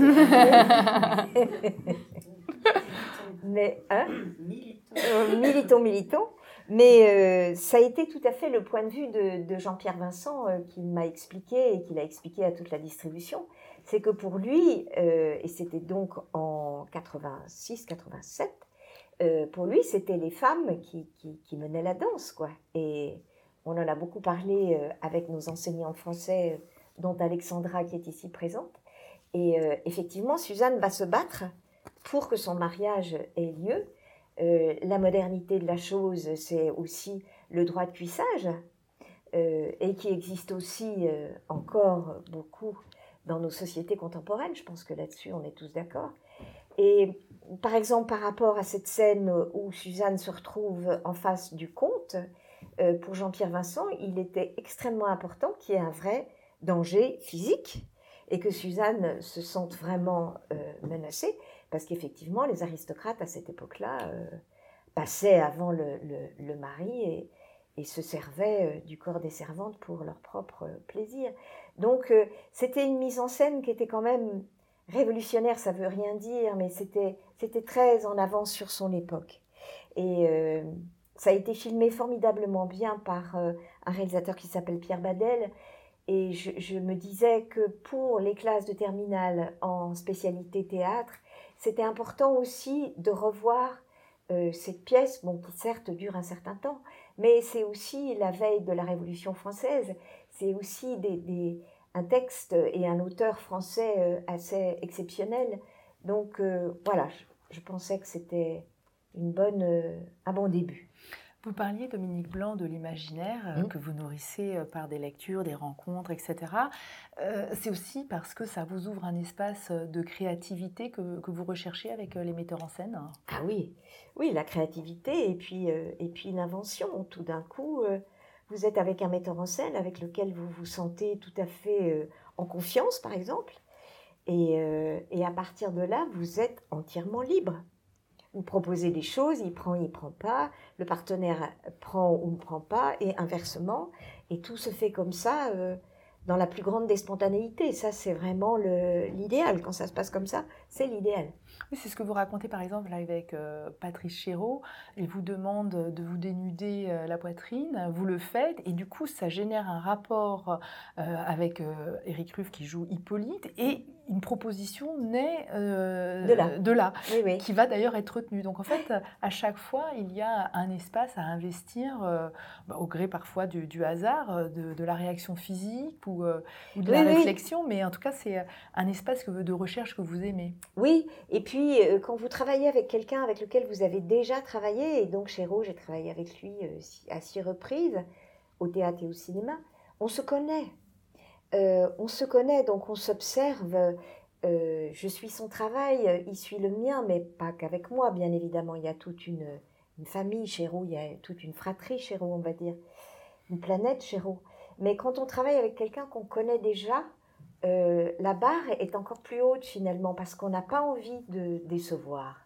[LAUGHS] Mais, hein [CLEARS THROAT] euh, Militons, militons. Mais euh, ça a été tout à fait le point de vue de, Jean-Pierre Vincent euh, qui m'a expliqué et qu'il a expliqué à toute la distribution. C'est que pour lui, et c'était donc en 86-87, pour lui, c'était les femmes qui, qui, qui, menaient la danse. quoi. Et on en a beaucoup parlé avec nos enseignants français, dont Alexandra qui est ici présente. Et effectivement, Suzanne va se battre pour que son mariage ait lieu. Euh, la modernité de la chose, c'est aussi le droit de cuissage, euh, et qui existe aussi euh, encore beaucoup dans nos sociétés contemporaines. Je pense que là-dessus, on est tous d'accord. Et par exemple, par rapport à cette scène où Suzanne se retrouve en face du comte, pour Jean-Pierre Vincent, il était extrêmement important qu'il y ait un vrai danger physique et que Suzanne se sente vraiment menacée. Parce qu'effectivement, les aristocrates à cette époque-là euh, passaient avant le, mari et, se servaient euh, du corps des servantes pour leur propre plaisir. Donc euh, c'était une mise en scène qui était quand même révolutionnaire, ça veut rien dire, mais c'était, très en avance sur son époque. Et ça a été filmé formidablement bien par un réalisateur qui s'appelle Pierre Badel. Et je, me disais que pour les classes de terminale en spécialité théâtre, c'était important aussi de revoir euh, cette pièce, bon, qui certes dure un certain temps, mais c'est aussi la veille de la Révolution française, c'est aussi des, un texte et un auteur français euh, assez exceptionnel. Donc euh, voilà, je, pensais que c'était une bonne, un bon début. Vous parliez, Dominique Blanc, de l'imaginaire euh, que vous nourrissez euh, par des lectures, des rencontres, etc. Euh, c'est aussi parce que ça vous ouvre un espace de créativité que, que vous recherchez avec les metteurs en scène? Ah oui, oui, la créativité et puis, et puis l'invention. Tout d'un coup, vous êtes avec un metteur en scène avec lequel vous vous sentez tout à fait en confiance, par exemple. Et, et à partir de là, vous êtes entièrement libre vous proposez des choses, il prend, il prend pas, le partenaire prend ou ne prend pas, et inversement, et tout se fait comme ça, euh, dans la plus grande des spontanéités. Ça, c'est vraiment l'idéal. Quand ça se passe comme ça, c'est l'idéal. C'est ce que vous racontez par exemple avec euh, Patrice Chéreau. Il vous demande de vous dénuder euh, la poitrine, vous le faites, et du coup, ça génère un rapport avec Eric Ruff qui joue Hippolyte, et une proposition naît euh, de là, qui va d'ailleurs être retenue. Donc en fait, à chaque fois, il y a un espace à investir, euh, bah, au gré parfois du, hasard, euh, de, la réaction physique ou, de la réflexion, mais en tout cas, c'est un espace de recherche que vous aimez. Oui, et puis quand vous travaillez avec quelqu'un avec lequel vous avez déjà travaillé, et donc chez Rose, j'ai travaillé avec lui à six reprises, au théâtre et au cinéma, on se connaît. Euh, on se connaît, donc on s'observe. Euh, je suis son travail, il suit le mien, mais pas qu'avec moi, bien évidemment. Il y a toute une, famille chez Roux, il y a toute une fratrie chez Roux, on va dire, une planète chez Roux. Mais quand on travaille avec quelqu'un qu'on connaît déjà, euh, la barre est encore plus haute finalement, parce qu'on n'a pas envie de décevoir.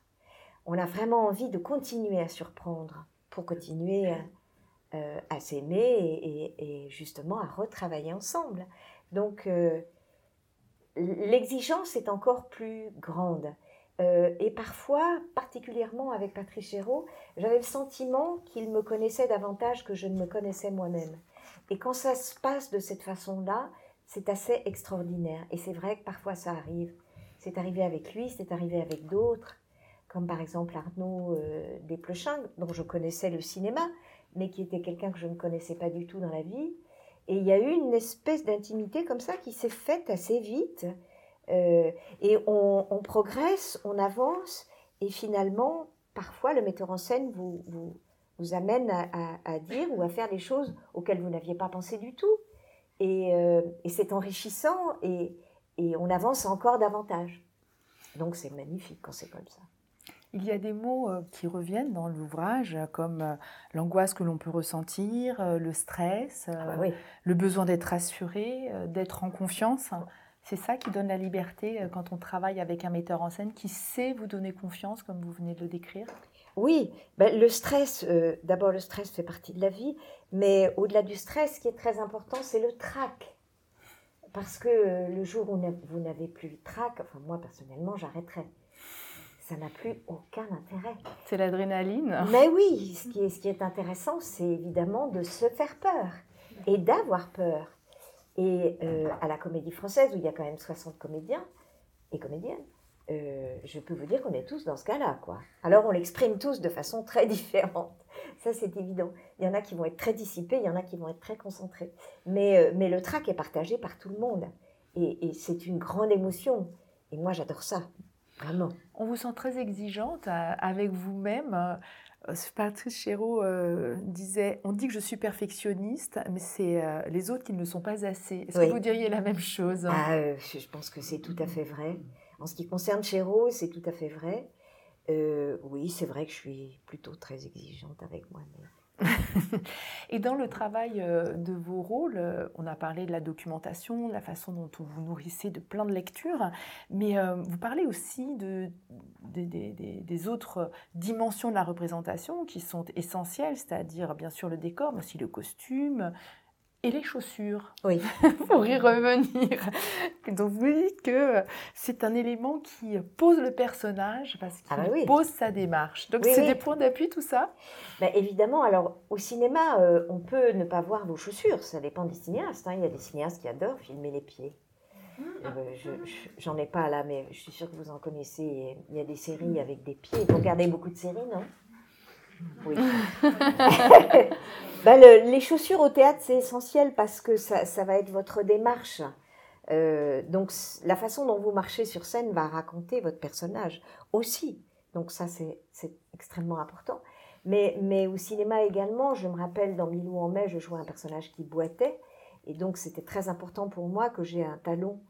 On a vraiment envie de continuer à surprendre, pour continuer à, s'aimer et, justement à retravailler ensemble. Donc, euh, l'exigence est encore plus grande. Euh, et parfois, particulièrement avec Patrice Chéreau, j'avais le sentiment qu'il me connaissait davantage que je ne me connaissais moi-même. Et quand ça se passe de cette façon-là, c'est assez extraordinaire. Et c'est vrai que parfois ça arrive. C'est arrivé avec lui, c'est arrivé avec d'autres, comme par exemple Arnaud euh, Desplechin, dont je connaissais le cinéma, mais qui était quelqu'un que je ne connaissais pas du tout dans la vie. Et il y a eu une espèce d'intimité comme ça qui s'est faite assez vite. Euh, et on, progresse, on avance, et finalement, parfois, le metteur en scène vous, vous, amène à, dire ou à faire des choses auxquelles vous n'aviez pas pensé du tout. Et, euh, c'est enrichissant, et on avance encore davantage. Donc c'est magnifique quand c'est comme ça. Il y a des mots euh, qui reviennent dans l'ouvrage, comme euh, l'angoisse que l'on peut ressentir, euh, le stress, ah bah le besoin d'être assuré, d'être en confiance. C'est ça qui donne la liberté quand on travaille avec un metteur en scène qui sait vous donner confiance, comme vous venez de le décrire oui, ben, le stress, euh, d'abord le stress fait partie de la vie, mais au-delà du stress, ce qui est très important, c'est le trac. Parce que euh, le jour où vous n'avez plus le trac, enfin moi personnellement, j'arrêterai. Ça n'a plus aucun intérêt. C'est l'adrénaline. Mais oui, ce qui est, ce qui est intéressant, c'est évidemment de se faire peur et d'avoir peur. Et euh, à la Comédie Française, où il y a quand même 60 comédiens et comédiennes, euh, je peux vous dire qu'on est tous dans ce cas-là, quoi. Alors on l'exprime tous de façon très différente. Ça, c'est évident. Il y en a qui vont être très dissipés, il y en a qui vont être très concentrés. Mais, euh, mais le trac est partagé par tout le monde. Et, et c'est une grande émotion. Et moi, j'adore ça. Vraiment. On vous sent très exigeante euh, avec vous-même. Euh, Patrice Chéreau euh, disait On dit que je suis perfectionniste, mais c'est euh, les autres qui ne le sont pas assez. Est-ce Oui. que vous diriez la même chose Ah, euh, je pense que c'est tout à fait vrai. En ce qui concerne Chéreau, c'est tout à fait vrai. Oui, c'est vrai que je suis plutôt très exigeante avec moi-même. [LAUGHS] Et dans le travail euh, de vos rôles, euh, on a parlé de la documentation, de la façon dont vous vous nourrissez de plein de lectures, mais euh, vous parlez aussi de, des- autres dimensions de la représentation qui sont essentielles, c'est-à-dire bien sûr le décor, mais aussi le costume et les chaussures. Oui. [LAUGHS] pour y revenir. Donc vous dites que c'est un élément qui pose le personnage parce qu'il Ah bah oui. pose sa démarche. Donc Oui, c'est oui. des points d'appui tout ça? Ben, évidemment, alors au cinéma, euh, on peut ne pas voir vos chaussures, ça dépend des cinéastes. hein. Il y a des cinéastes qui adorent filmer les pieds. Euh, je- je- J'en ai pas là, mais je suis sûre que vous en connaissez. Il y a des séries avec des pieds. Vous regardez beaucoup de séries, non? Oui. [LAUGHS] Le- les chaussures au théâtre, c'est essentiel parce que ça, va être votre démarche. Euh, donc la façon dont vous marchez sur scène va raconter votre personnage aussi. Donc ça, c'est extrêmement important. Mais, mais au cinéma également, je me rappelle dans Milou en mai, je jouais un personnage qui boitait. Et donc c'était très important pour moi que j'ai un talon,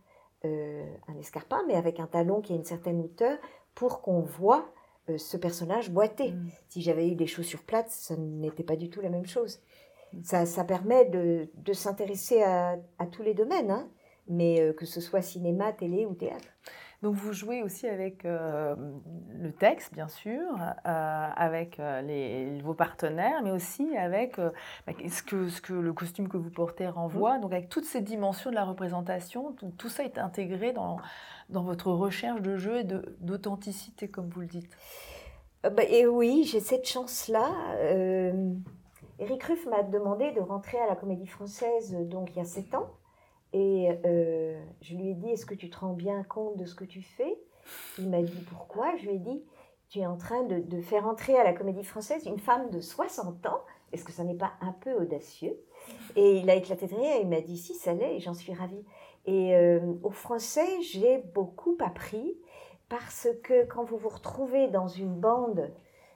euh, un escarpin, mais avec un talon qui a une certaine hauteur pour qu'on voit ce personnage boiter. Mm. Si j'avais eu des chaussures plates, ça n'était pas du tout la même chose. Ça, ça permet de, de s'intéresser à, à tous les domaines, hein, mais euh, que ce soit cinéma, télé ou théâtre. Donc vous jouez aussi avec euh, le texte, bien sûr, euh, avec euh, les, vos partenaires, mais aussi avec euh, bah, ce, que, ce que le costume que vous portez renvoie. Donc avec toutes ces dimensions de la représentation, tout, tout ça est intégré dans, dans votre recherche de jeu et d'authenticité, comme vous le dites. Euh, bah, et oui, j'ai cette chance-là. Euh, Eric Ruff m'a demandé de rentrer à la Comédie Française euh, donc il y a sept ans. Et euh, je lui ai dit, est-ce que tu te rends bien compte de ce que tu fais? Il m'a dit, pourquoi? Je lui ai dit, tu es en train de, de faire entrer à la Comédie Française une femme de 60 ans. Est-ce que ça n'est pas un peu audacieux? Et il a éclaté de rire et il m'a dit, si, ça l'est, et j'en suis ravie. Et euh, au français, j'ai beaucoup appris parce que quand vous vous retrouvez dans une bande,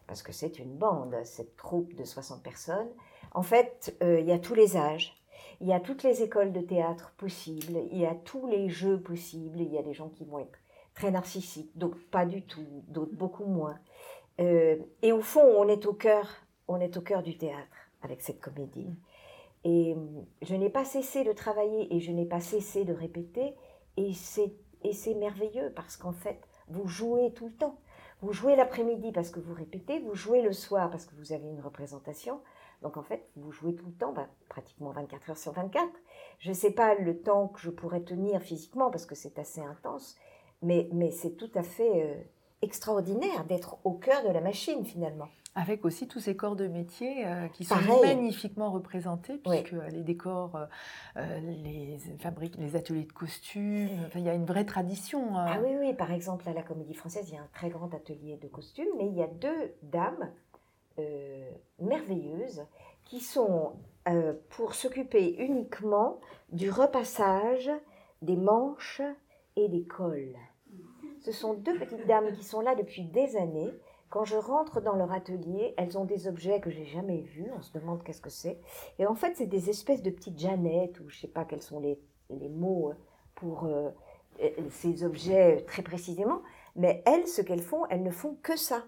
parce que c'est une bande, cette troupe de 60 personnes, en fait, euh, il y a tous les âges, il y a toutes les écoles de théâtre possibles, il y a tous les jeux possibles, il y a des gens qui vont être très narcissiques, d'autres pas du tout, d'autres beaucoup moins. Euh, et au fond, on est au cœur, on est au cœur du théâtre avec cette comédie. Et euh, je n'ai pas cessé de travailler et je n'ai pas cessé de répéter. Et c'est, et c'est merveilleux parce qu'en fait, vous jouez tout le temps. Vous jouez l'après-midi parce que vous répétez, vous jouez le soir parce que vous avez une représentation. Donc en fait, vous jouez tout le temps, bah, pratiquement 24 heures sur 24. Je ne sais pas le temps que je pourrais tenir physiquement parce que c'est assez intense, mais, mais c'est tout à fait euh, extraordinaire d'être au cœur de la machine finalement. Avec aussi tous ces corps de métier euh, qui sont Pareil. magnifiquement représentés, Oui. puisque euh, les décors, euh, les fabriques, les ateliers de costumes, il y a une vraie tradition. euh. Ah oui, oui, par exemple, à la Comédie Française, il y a un très grand atelier de costumes, mais il y a deux dames merveilleuses qui sont pour s'occuper uniquement du repassage des manches et des cols. Ce sont deux petites dames qui sont là depuis des années. Quand je rentre dans leur atelier, elles ont des objets que j'ai jamais vus. On se demande qu'est-ce que c'est. Et en fait, c'est des espèces de petites Jeannettes, ou je sais pas quels sont les, les mots pour euh, euh, ces objets très précisément. Mais elles, ce qu'elles font, elles ne font que ça.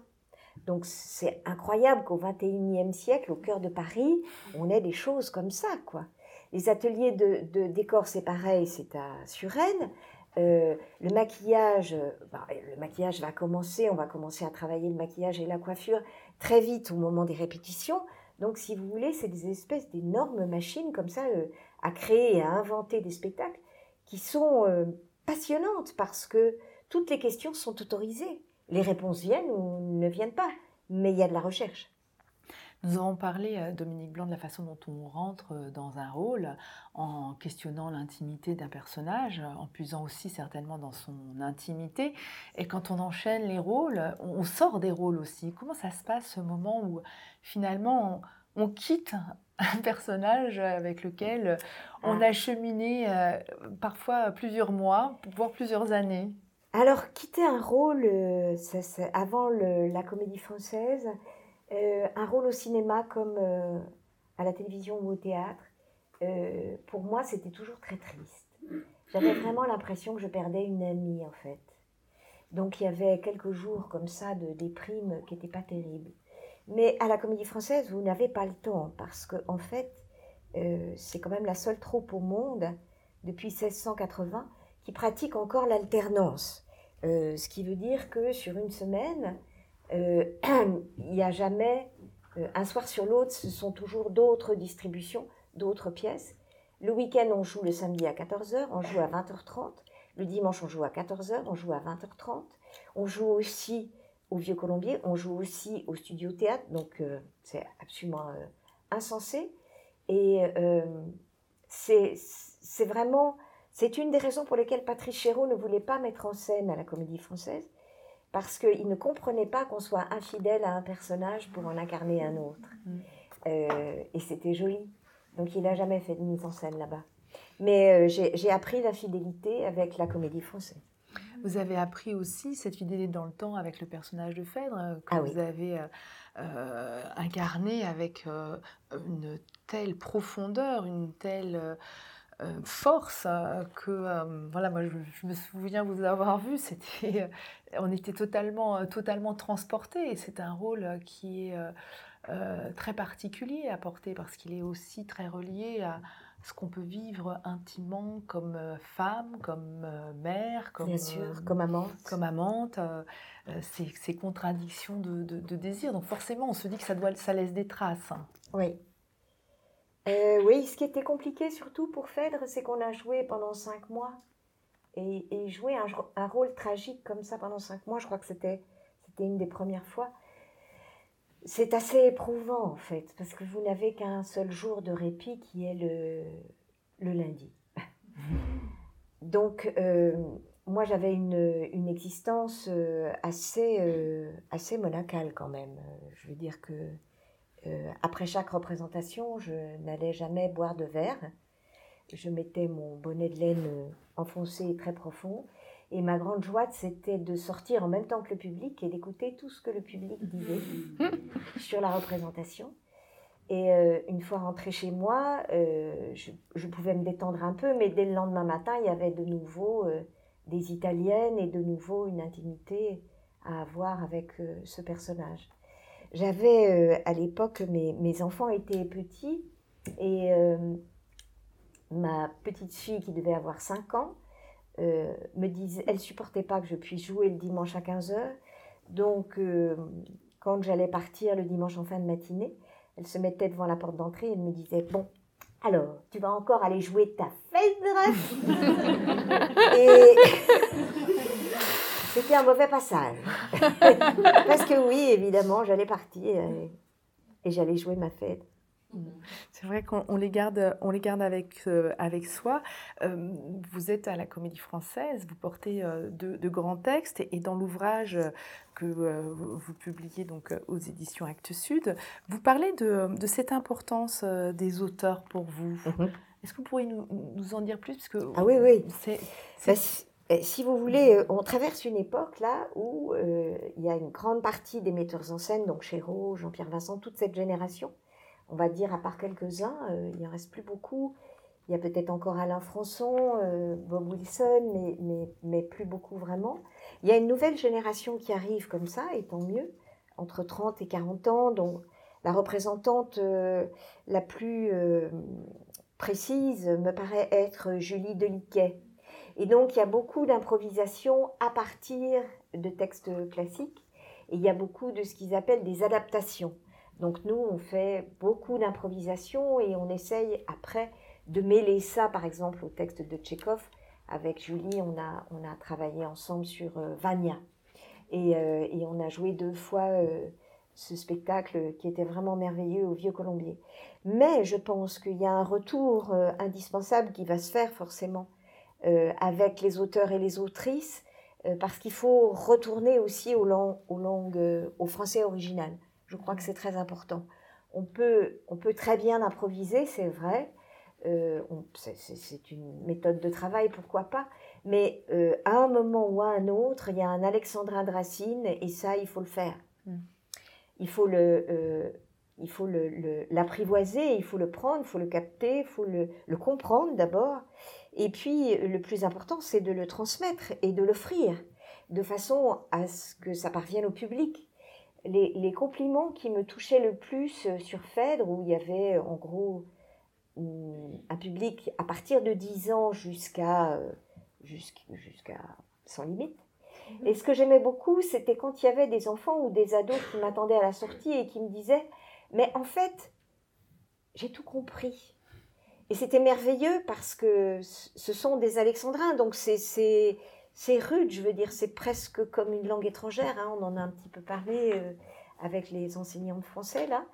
Donc c'est incroyable qu'au XXIe siècle, au cœur de Paris, on ait des choses comme ça, quoi. Les ateliers de, de décor, c'est pareil, c'est à Suresnes. Euh, le maquillage, bah, le maquillage va commencer, on va commencer à travailler le maquillage et la coiffure très vite au moment des répétitions. Donc, si vous voulez, c'est des espèces d'énormes machines comme ça à créer et à inventer des spectacles qui sont passionnantes parce que toutes les questions sont autorisées. Les réponses viennent ou ne viennent pas, mais il y a de la recherche. Nous avons parlé, euh, Dominique Blanc, de la façon dont on rentre euh, dans un rôle en questionnant l'intimité d'un personnage, en puisant aussi certainement dans son intimité. Et quand on enchaîne les rôles, on sort des rôles aussi. Comment ça se passe ce moment où finalement on, quitte [LAUGHS] un personnage avec lequel on ah. a cheminé euh, parfois plusieurs mois, voire plusieurs années? Alors, quitter un rôle avant la comédie française, euh, un rôle au cinéma comme euh, à la télévision ou au théâtre, euh, pour moi, c'était toujours très triste. J'avais vraiment l'impression que je perdais une amie, en fait. Donc, il y avait quelques jours comme ça de déprime qui n'étaient pas terribles. Mais à la comédie française, vous n'avez pas le temps, parce que, en fait, c'est quand même la seule troupe au monde, depuis 1680, qui pratique encore l'alternance. ce qui veut dire que sur une semaine, [CLEARS THROAT] il n'y a jamais, euh, un soir sur l'autre, ce sont toujours d'autres distributions, d'autres pièces. Le week-end, on joue le samedi à 14h, on joue à 20h30. Le dimanche, on joue à 14h, on joue à 20h30. On joue aussi au Vieux Colombier, on joue aussi au Studio Théâtre, donc euh, c'est absolument insensé. Et c'est vraiment, c'est une des raisons pour lesquelles Patrice Chéreau ne voulait pas mettre en scène à la Comédie Française, parce qu'il ne comprenait pas qu'on soit infidèle à un personnage pour en incarner un autre. Mm. Euh, et c'était joli. Donc il n'a jamais fait de mise en scène là-bas. Mais euh, j'ai appris la fidélité avec la comédie française. Vous avez appris aussi cette fidélité dans le temps avec le personnage de Phèdre euh, que ah vous avez incarné avec une telle profondeur, une telle euh, force euh, que euh, voilà moi je, me souviens vous avoir vu c'était on était totalement totalement transportés et c'est un rôle qui est très particulier à porter parce qu'il est aussi très relié à ce qu'on peut vivre intimement comme femme, comme mère, comme, Bien sûr, comme amante. Comme amante ces, ces, contradictions de, de, de, désir. Donc forcément, on se dit que ça, doit, ça laisse des traces. Oui. Euh, oui, ce qui était compliqué surtout pour Phèdre, c'est qu'on a joué pendant cinq mois. Et, et jouer un, rôle tragique comme ça pendant cinq mois, je crois que c'était une des premières fois. C'est assez éprouvant en fait, parce que vous n'avez qu'un seul jour de répit qui est le, lundi. [LAUGHS] Donc, euh, moi j'avais une, une, existence euh, assez, assez monacale quand même. Je veux dire que euh, après chaque représentation, je n'allais jamais boire de verre. Je mettais mon bonnet de laine euh, enfoncé très profond. Et ma grande joie, c'était de sortir en même temps que le public et d'écouter tout ce que le public disait [LAUGHS] sur la représentation. Et euh, une fois rentrée chez moi, je, pouvais me détendre un peu, mais dès le lendemain matin, il y avait de nouveau des Italiennes et de nouveau une intimité à avoir avec ce personnage. J'avais euh, à l'époque, mes, mes, enfants étaient petits et euh, ma petite fille qui devait avoir 5 ans euh, me disait, elle supportait pas que je puisse jouer le dimanche à 15h. Donc, quand j'allais partir le dimanche en fin de matinée, elle se mettait devant la porte d'entrée et elle me disait, bon, alors, tu vas encore aller jouer ta fête [LAUGHS] Et c'était un mauvais passage. [LAUGHS] Parce que oui, évidemment, j'allais partir et, j'allais jouer ma fête. C'est vrai qu'on les garde, on les garde avec, euh, avec soi. Euh, vous êtes à la Comédie Française, vous portez euh, de, grands textes et, dans l'ouvrage que vous publiez donc aux éditions Actes Sud, vous parlez de, de cette importance des auteurs pour vous. Mhm. Est-ce que vous pourriez nous, nous, en dire plus? Parce que Ah oui, oui. C'est, si vous voulez, euh, on traverse une époque là où euh, il y a une grande partie des metteurs en scène, donc Chéreau, Jean-Pierre Vincent, toute cette génération. On va dire, à part quelques-uns, euh, il n'y en reste plus beaucoup. Il y a peut-être encore Alain Françon, Bob Wilson, mais, mais, mais, plus beaucoup vraiment. Il y a une nouvelle génération qui arrive comme ça, et tant mieux, entre 30 et 40 ans, dont la représentante la plus précise me paraît être Julie Deliquet Et donc, il y a beaucoup d'improvisation à partir de textes classiques. Et il y a beaucoup de ce qu'ils appellent des adaptations. Donc, nous, on fait beaucoup d'improvisation et on essaye après de mêler ça, par exemple, au texte de Tchékov. Avec Julie, on a, on a travaillé ensemble sur euh, Vania. Et, euh, et, on a joué deux fois euh, ce spectacle qui était vraiment merveilleux au Vieux Colombier. Mais je pense qu'il y a un retour euh, indispensable qui va se faire forcément avec les auteurs et les autrices, euh, parce qu'il faut retourner aussi aux langues, aux langues, au français original. Je crois que c'est très important. On peut, on peut très bien improviser, c'est vrai. c'est une méthode de travail, pourquoi pas. Mais à un moment ou à un autre, il y a un alexandrin de Racine, et ça, il faut le faire. Mm. Il faut le il faut l'apprivoiser, il faut le prendre, il faut le capter, il faut le, comprendre d'abord. Et puis, le plus important, c'est de le transmettre et de l'offrir de façon à ce que ça parvienne au public. Les, compliments qui me touchaient le plus sur Phèdre, où il y avait en gros un public à partir de 10 ans jusqu'à jusqu'à sans limite. Et ce que j'aimais beaucoup, c'était quand il y avait des enfants ou des ados qui m'attendaient à la sortie et qui me disaient mais en fait, j'ai tout compris. Et c'était merveilleux parce que ce sont des alexandrins, donc c'est rude, je veux dire, c'est presque comme une langue étrangère, hein. on en a un petit peu parlé euh, avec les enseignants de français là.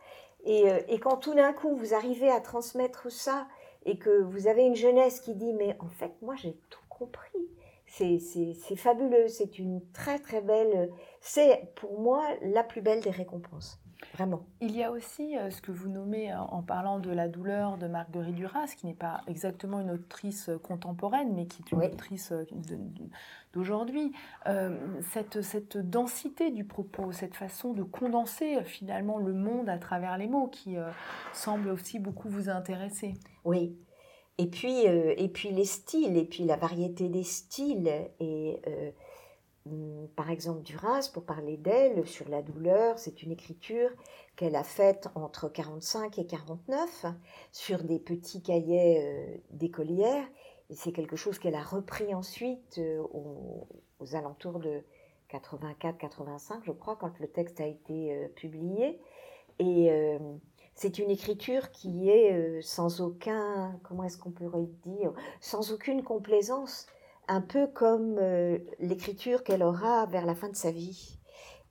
Et, euh, et quand tout d'un coup vous arrivez à transmettre ça et que vous avez une jeunesse qui dit mais en fait moi j'ai tout compris, c'est fabuleux, c'est une très très belle, c'est pour moi la plus belle des récompenses. Vraiment. Il y a aussi euh, ce que vous nommez euh, en parlant de la douleur de Marguerite Duras, qui n'est pas exactement une autrice euh, contemporaine, mais qui est une autrice d'aujourd'hui. cette, cette densité du propos, cette façon de condenser finalement le monde à travers les mots, qui semble aussi beaucoup vous intéresser. Oui. Et puis, et puis les styles, et puis la variété des styles. Et par exemple Duras, pour parler d'elle, sur la douleur, c'est une écriture qu'elle a faite entre 45 et 49 sur des petits cahiers euh, d'écolière. Et c'est quelque chose qu'elle a repris ensuite euh, aux, alentours de 84-85, je crois, quand le texte a été euh, publié. Et c'est une écriture qui est sans aucun, comment est-ce qu'on pourrait dire, sans aucune complaisance un peu comme euh, l'écriture qu'elle aura vers la fin de sa vie.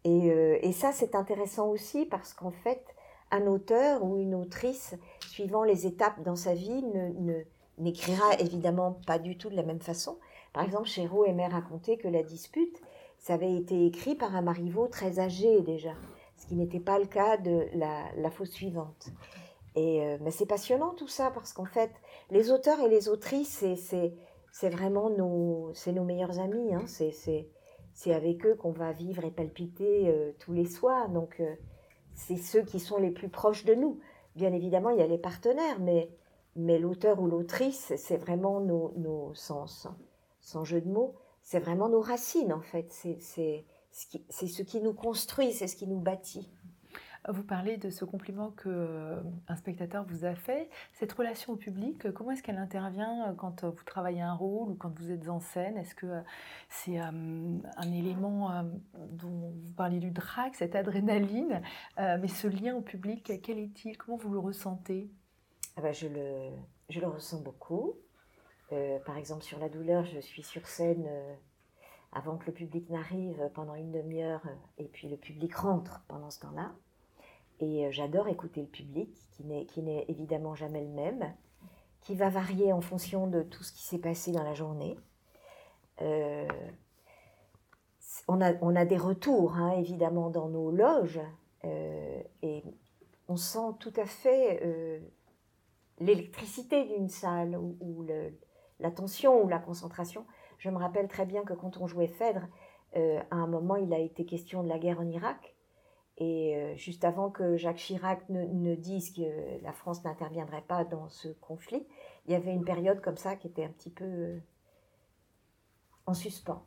Euh, et, ça, c'est intéressant aussi parce qu'en fait, un auteur ou une autrice, suivant les étapes dans sa vie, ne, n'écrira évidemment pas du tout de la même façon. Par exemple, Chéreau aimait raconter que la dispute, ça avait été écrit par un Marivaux très âgé déjà, ce qui n'était pas le cas de la, la fausse suivante. Et, euh, mais c'est passionnant tout ça parce qu'en fait, les auteurs et les autrices, c'est c'est vraiment nos, c'est nos meilleurs amis. Hein. C'est, c'est, c'est avec eux qu'on va vivre et palpiter euh, tous les soirs. Donc, euh, c'est ceux qui sont les plus proches de nous. Bien évidemment, il y a les partenaires, mais, mais l'auteur ou l'autrice, c'est vraiment nos, nos sans, sans jeu de mots, c'est vraiment nos racines, en fait. C'est, c'est, c'est ce qui nous construit, c'est ce qui nous bâtit. Vous parlez de ce compliment que euh, un spectateur vous a fait. Cette relation au public, euh, comment est-ce qu'elle intervient euh, quand vous travaillez un rôle ou quand vous êtes en scène? Est-ce que c'est un élément dont vous parliez du drac, cette adrénaline, mais ce lien au public, quel est-il? Comment vous le ressentez? Ah ben, je, le, je le ressens beaucoup. par exemple, sur la douleur, je suis sur scène avant que le public n'arrive pendant une demi-heure et puis le public rentre pendant ce temps-là. Et euh, j'adore écouter le public, qui n'est évidemment jamais le même, qui va varier en fonction de tout ce qui s'est passé dans la journée. Euh, on, a, des retours, hein, évidemment, dans nos loges, euh, et on sent tout à fait l'électricité d'une salle, ou, la tension, ou la concentration. Je me rappelle très bien que quand on jouait Phèdre, à un moment, il a été question de la guerre en Irak. Et euh, juste avant que Jacques Chirac ne, dise que la France n'interviendrait pas dans ce conflit, il y avait une période comme ça qui était un petit peu euh, en suspens.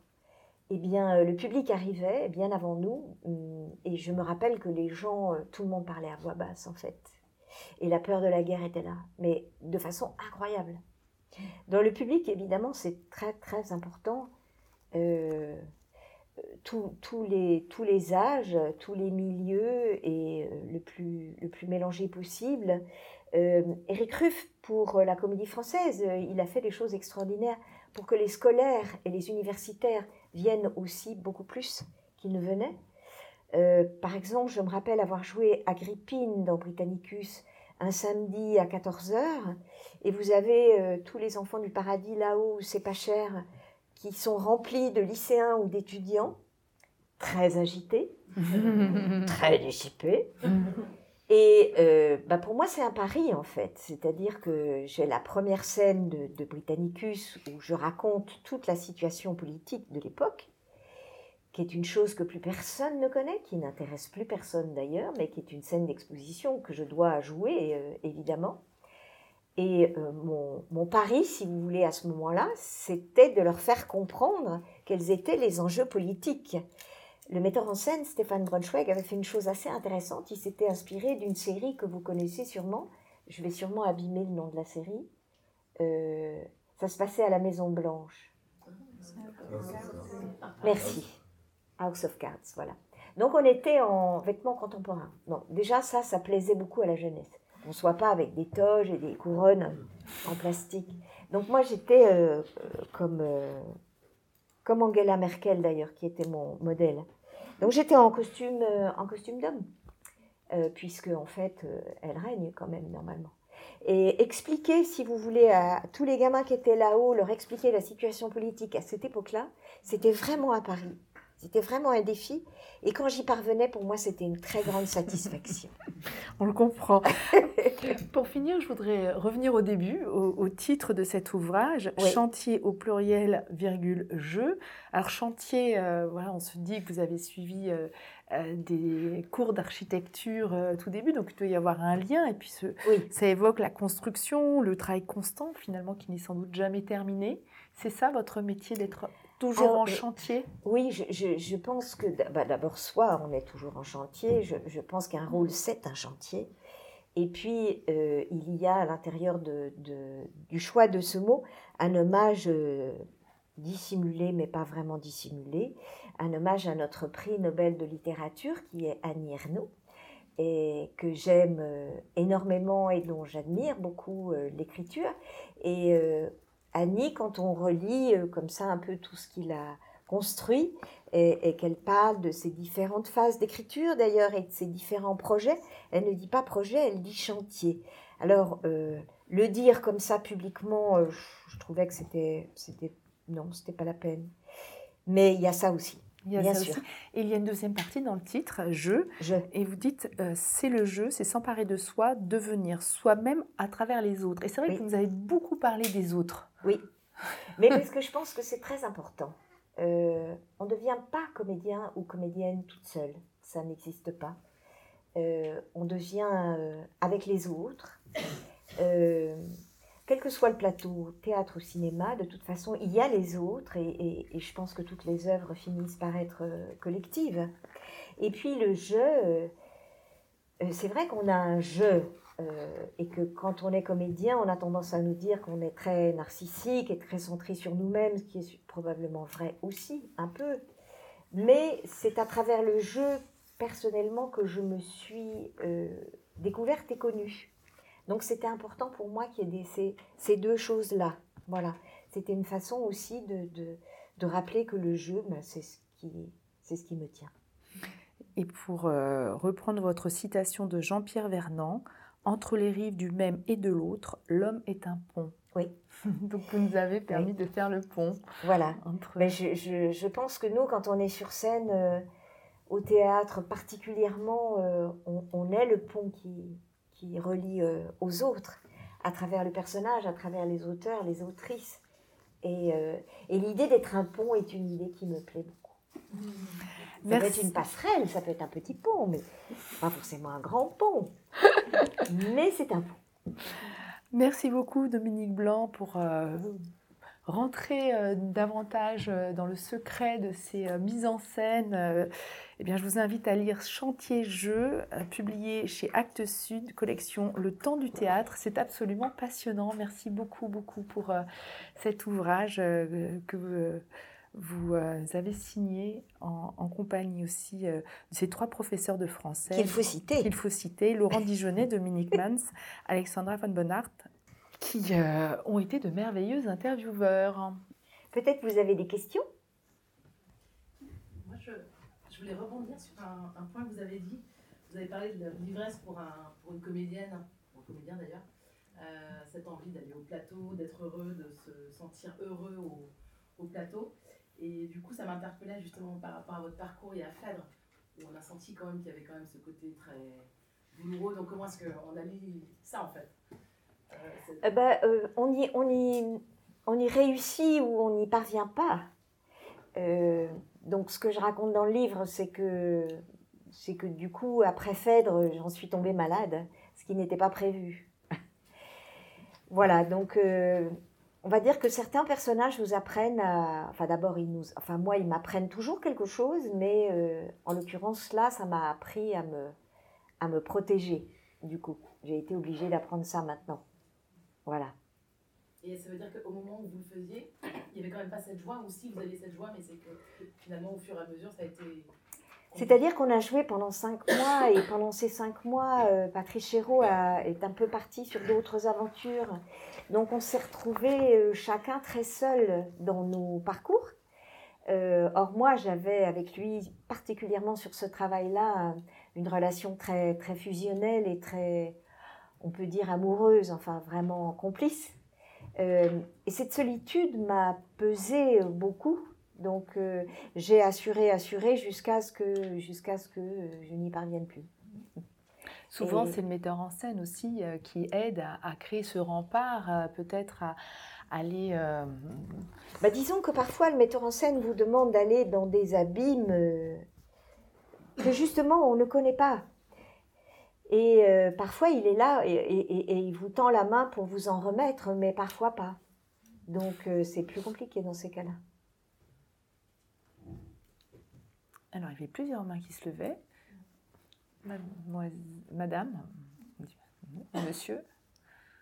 Eh bien, euh, le public arrivait bien avant nous, hum, et je me rappelle que les gens, tout le monde parlait à voix basse en fait. Et la peur de la guerre était là, mais de façon incroyable. Dans le public, évidemment, c'est très très important. Tous, les, tous les âges, tous les milieux et euh, le plus, le plus mélangé possible. Euh, Eric Ruff, pour la comédie française, il a fait des choses extraordinaires pour que les scolaires et les universitaires viennent aussi beaucoup plus qu'ils ne venaient. par exemple, je me rappelle avoir joué Agrippine dans Britannicus un samedi à 14h, et vous avez tous les enfants du paradis là-haut, c'est pas cher, qui sont remplis de lycéens ou d'étudiants, très agités, [LAUGHS] très dissipés. [LAUGHS] Et euh, bah pour moi, c'est un pari en fait. C'est-à-dire que j'ai la première scène de, de, Britannicus où je raconte toute la situation politique de l'époque, qui est une chose que plus personne ne connaît, qui n'intéresse plus personne d'ailleurs, mais qui est une scène d'exposition que je dois jouer euh, évidemment. Et euh, mon, pari, si vous voulez, à ce moment-là, c'était de leur faire comprendre quels étaient les enjeux politiques. Le metteur en scène, Stéphane Braunschweig, avait fait une chose assez intéressante. Il s'était inspiré d'une série que vous connaissez sûrement. Je vais sûrement abîmer le nom de la série. Euh, ça se passait à la Maison Blanche. Merci. House of Cards, voilà. Donc on était en vêtements contemporains. Non, déjà ça, ça plaisait beaucoup à la jeunesse qu'on ne soit pas avec des toges et des couronnes en plastique. Donc moi j'étais euh, euh, comme, euh, comme Angela Merkel d'ailleurs, qui était mon modèle. Donc j'étais en costume, en costume d'homme, puisque en fait elle règne quand même normalement. Et expliquer, si vous voulez, à tous les gamins qui étaient là-haut, leur expliquer la situation politique à cette époque-là, c'était vraiment à Paris. C'était vraiment un défi. Et quand j'y parvenais, pour moi, c'était une très grande satisfaction. [LAUGHS] On le comprend. [LAUGHS] pour finir, je voudrais revenir au début, au, titre de cet ouvrage, Chantier au pluriel, virgule, jeu. Alors, chantier, euh, voilà, on se dit que vous avez suivi euh, euh, des cours d'architecture tout début, donc il doit y avoir un lien. Et puis, ce, ça évoque la construction, le travail constant, finalement, qui n'est sans doute jamais terminé. C'est ça votre métier d'être toujours en chantier? Oui, je, pense que bah, d'abord, soi, on est toujours en chantier. Je, pense qu'un rôle, c'est un chantier. Et puis, euh, il y a à l'intérieur de, du choix de ce mot un hommage euh, dissimulé, mais pas vraiment dissimulé, un hommage à notre prix Nobel de littérature qui est Annie Ernaux, et que j'aime euh, énormément et dont j'admire beaucoup l'écriture. Et Annie, quand on relit euh, comme ça un peu tout ce qu'il a construit et, qu'elle parle de ses différentes phases d'écriture d'ailleurs et de ses différents projets, elle ne dit pas projet, elle dit chantier. Alors, euh, le dire comme ça publiquement, euh, je, trouvais que c'était, c'était, non, c'était pas la peine. Mais il y a ça aussi. Il y a bien sûr. Et il y a une deuxième partie dans le titre, jeu. Je. Et vous dites, c'est le jeu, c'est s'emparer de soi, devenir soi-même à travers les autres. Et c'est vrai que vous avez beaucoup parlé des autres. Oui, mais parce que je pense que c'est très important. Euh, on ne devient pas comédien ou comédienne toute seule, ça n'existe pas. Euh, on devient euh, avec les autres. Quel que soit le plateau, théâtre ou cinéma, de toute façon, il y a les autres et, je pense que toutes les œuvres finissent par être collectives. Et puis le jeu, c'est vrai qu'on a un jeu euh, et que quand on est comédien, on a tendance à nous dire qu'on est très narcissique et très centré sur nous-mêmes, ce qui est probablement vrai aussi, un peu. Mais c'est à travers le jeu, personnellement, que je me suis euh, découverte et connue. Donc c'était important pour moi qu'il y ait ces, ces, deux choses-là. Voilà. C'était une façon aussi de, de, de, rappeler que le jeu, ben, c'est ce, qui, ce qui me tient. Et pour euh, reprendre votre citation de Jean-Pierre Vernant, entre les rives du même et de l'autre, l'homme est un pont. Oui. [LAUGHS] Donc vous nous avez permis de faire le pont. Voilà. Mais je, je, je, pense que nous, quand on est sur scène, euh, au théâtre particulièrement, euh, on, on, est le pont qui, qui relie euh, aux autres, à travers le personnage, à travers les auteurs, les autrices. Et, et l'idée d'être un pont est une idée qui me plaît beaucoup. Ça peut être une passerelle, ça peut être un petit pont, mais pas forcément un grand pont. [LAUGHS] mais c'est un pont. Merci beaucoup Dominique Blanc pour euh, rentrer euh, davantage euh, dans le secret de ces euh, mises en scène, eh bien, je vous invite à lire Chantier Jeu, publié chez Actes Sud, collection Le temps du théâtre. C'est absolument passionnant. Merci beaucoup, beaucoup pour cet ouvrage que vous, avez signé en, compagnie aussi de ces trois professeurs de français. Qu'il faut citer. Qu'il faut citer. Laurent Dijonnet, Dominique Mans, Alexandra von Bonnart qui euh, ont été de merveilleux intervieweurs. Peut-être vous avez des questions? Moi, je, voulais rebondir sur un, point que vous avez dit. Vous avez parlé de l'ivresse pour, un, pour une comédienne, pour un comédien d'ailleurs, euh, cette envie d'aller au plateau, d'être heureux, de se sentir heureux au, au plateau. Et du coup, ça m'interpellait justement par rapport à votre parcours et à Phèdre, où on a senti quand même qu'il y avait quand même ce côté très douloureux. Donc, comment est-ce qu'on allie ça en fait? Eh ben, euh, on, y, réussit ou on n'y parvient pas. Euh, donc ce que je raconte dans le livre, c'est que, c'est que du coup, après Phèdre, j'en suis tombée malade, ce qui n'était pas prévu. [LAUGHS] voilà, donc euh, on va dire que certains personnages nous apprennent à... Enfin d'abord, ils nous... Enfin moi, ils m'apprennent toujours quelque chose, mais en l'occurrence là, ça m'a appris à me, à me protéger, du coup. J'ai été obligée d'apprendre ça maintenant. Voilà. Et ça veut dire qu'au moment où vous le faisiez, il n'y avait quand même pas cette joie, ou si vous aviez cette joie, mais c'est que finalement, au fur et à mesure, ça a été. C'est-à-dire qu'on a joué pendant cinq [COUGHS] mois, et pendant ces cinq mois, euh, Patrice Chéreau est un peu parti sur d'autres aventures. Donc on s'est retrouvés euh, chacun très seul dans nos parcours. Euh, or moi, j'avais avec lui, particulièrement sur ce travail-là, une relation très, très fusionnelle et très, on peut dire amoureuse, enfin vraiment complice. Euh, et cette solitude m'a pesé beaucoup. Donc euh, j'ai assuré, assuré jusqu'à ce que, jusqu'à ce que je n'y parvienne plus. Souvent, c'est le metteur en scène aussi euh, qui aide à, créer ce rempart, peut-être à, aller. Bah, disons que parfois, le metteur en scène vous demande d'aller dans des abîmes que justement on ne connaît pas. Et euh, parfois, il est là et, il vous tend la main pour vous en remettre, mais parfois pas. Donc, euh, c'est plus compliqué dans ces cas-là. Alors, il y avait plusieurs mains qui se levaient. Madame, monsieur.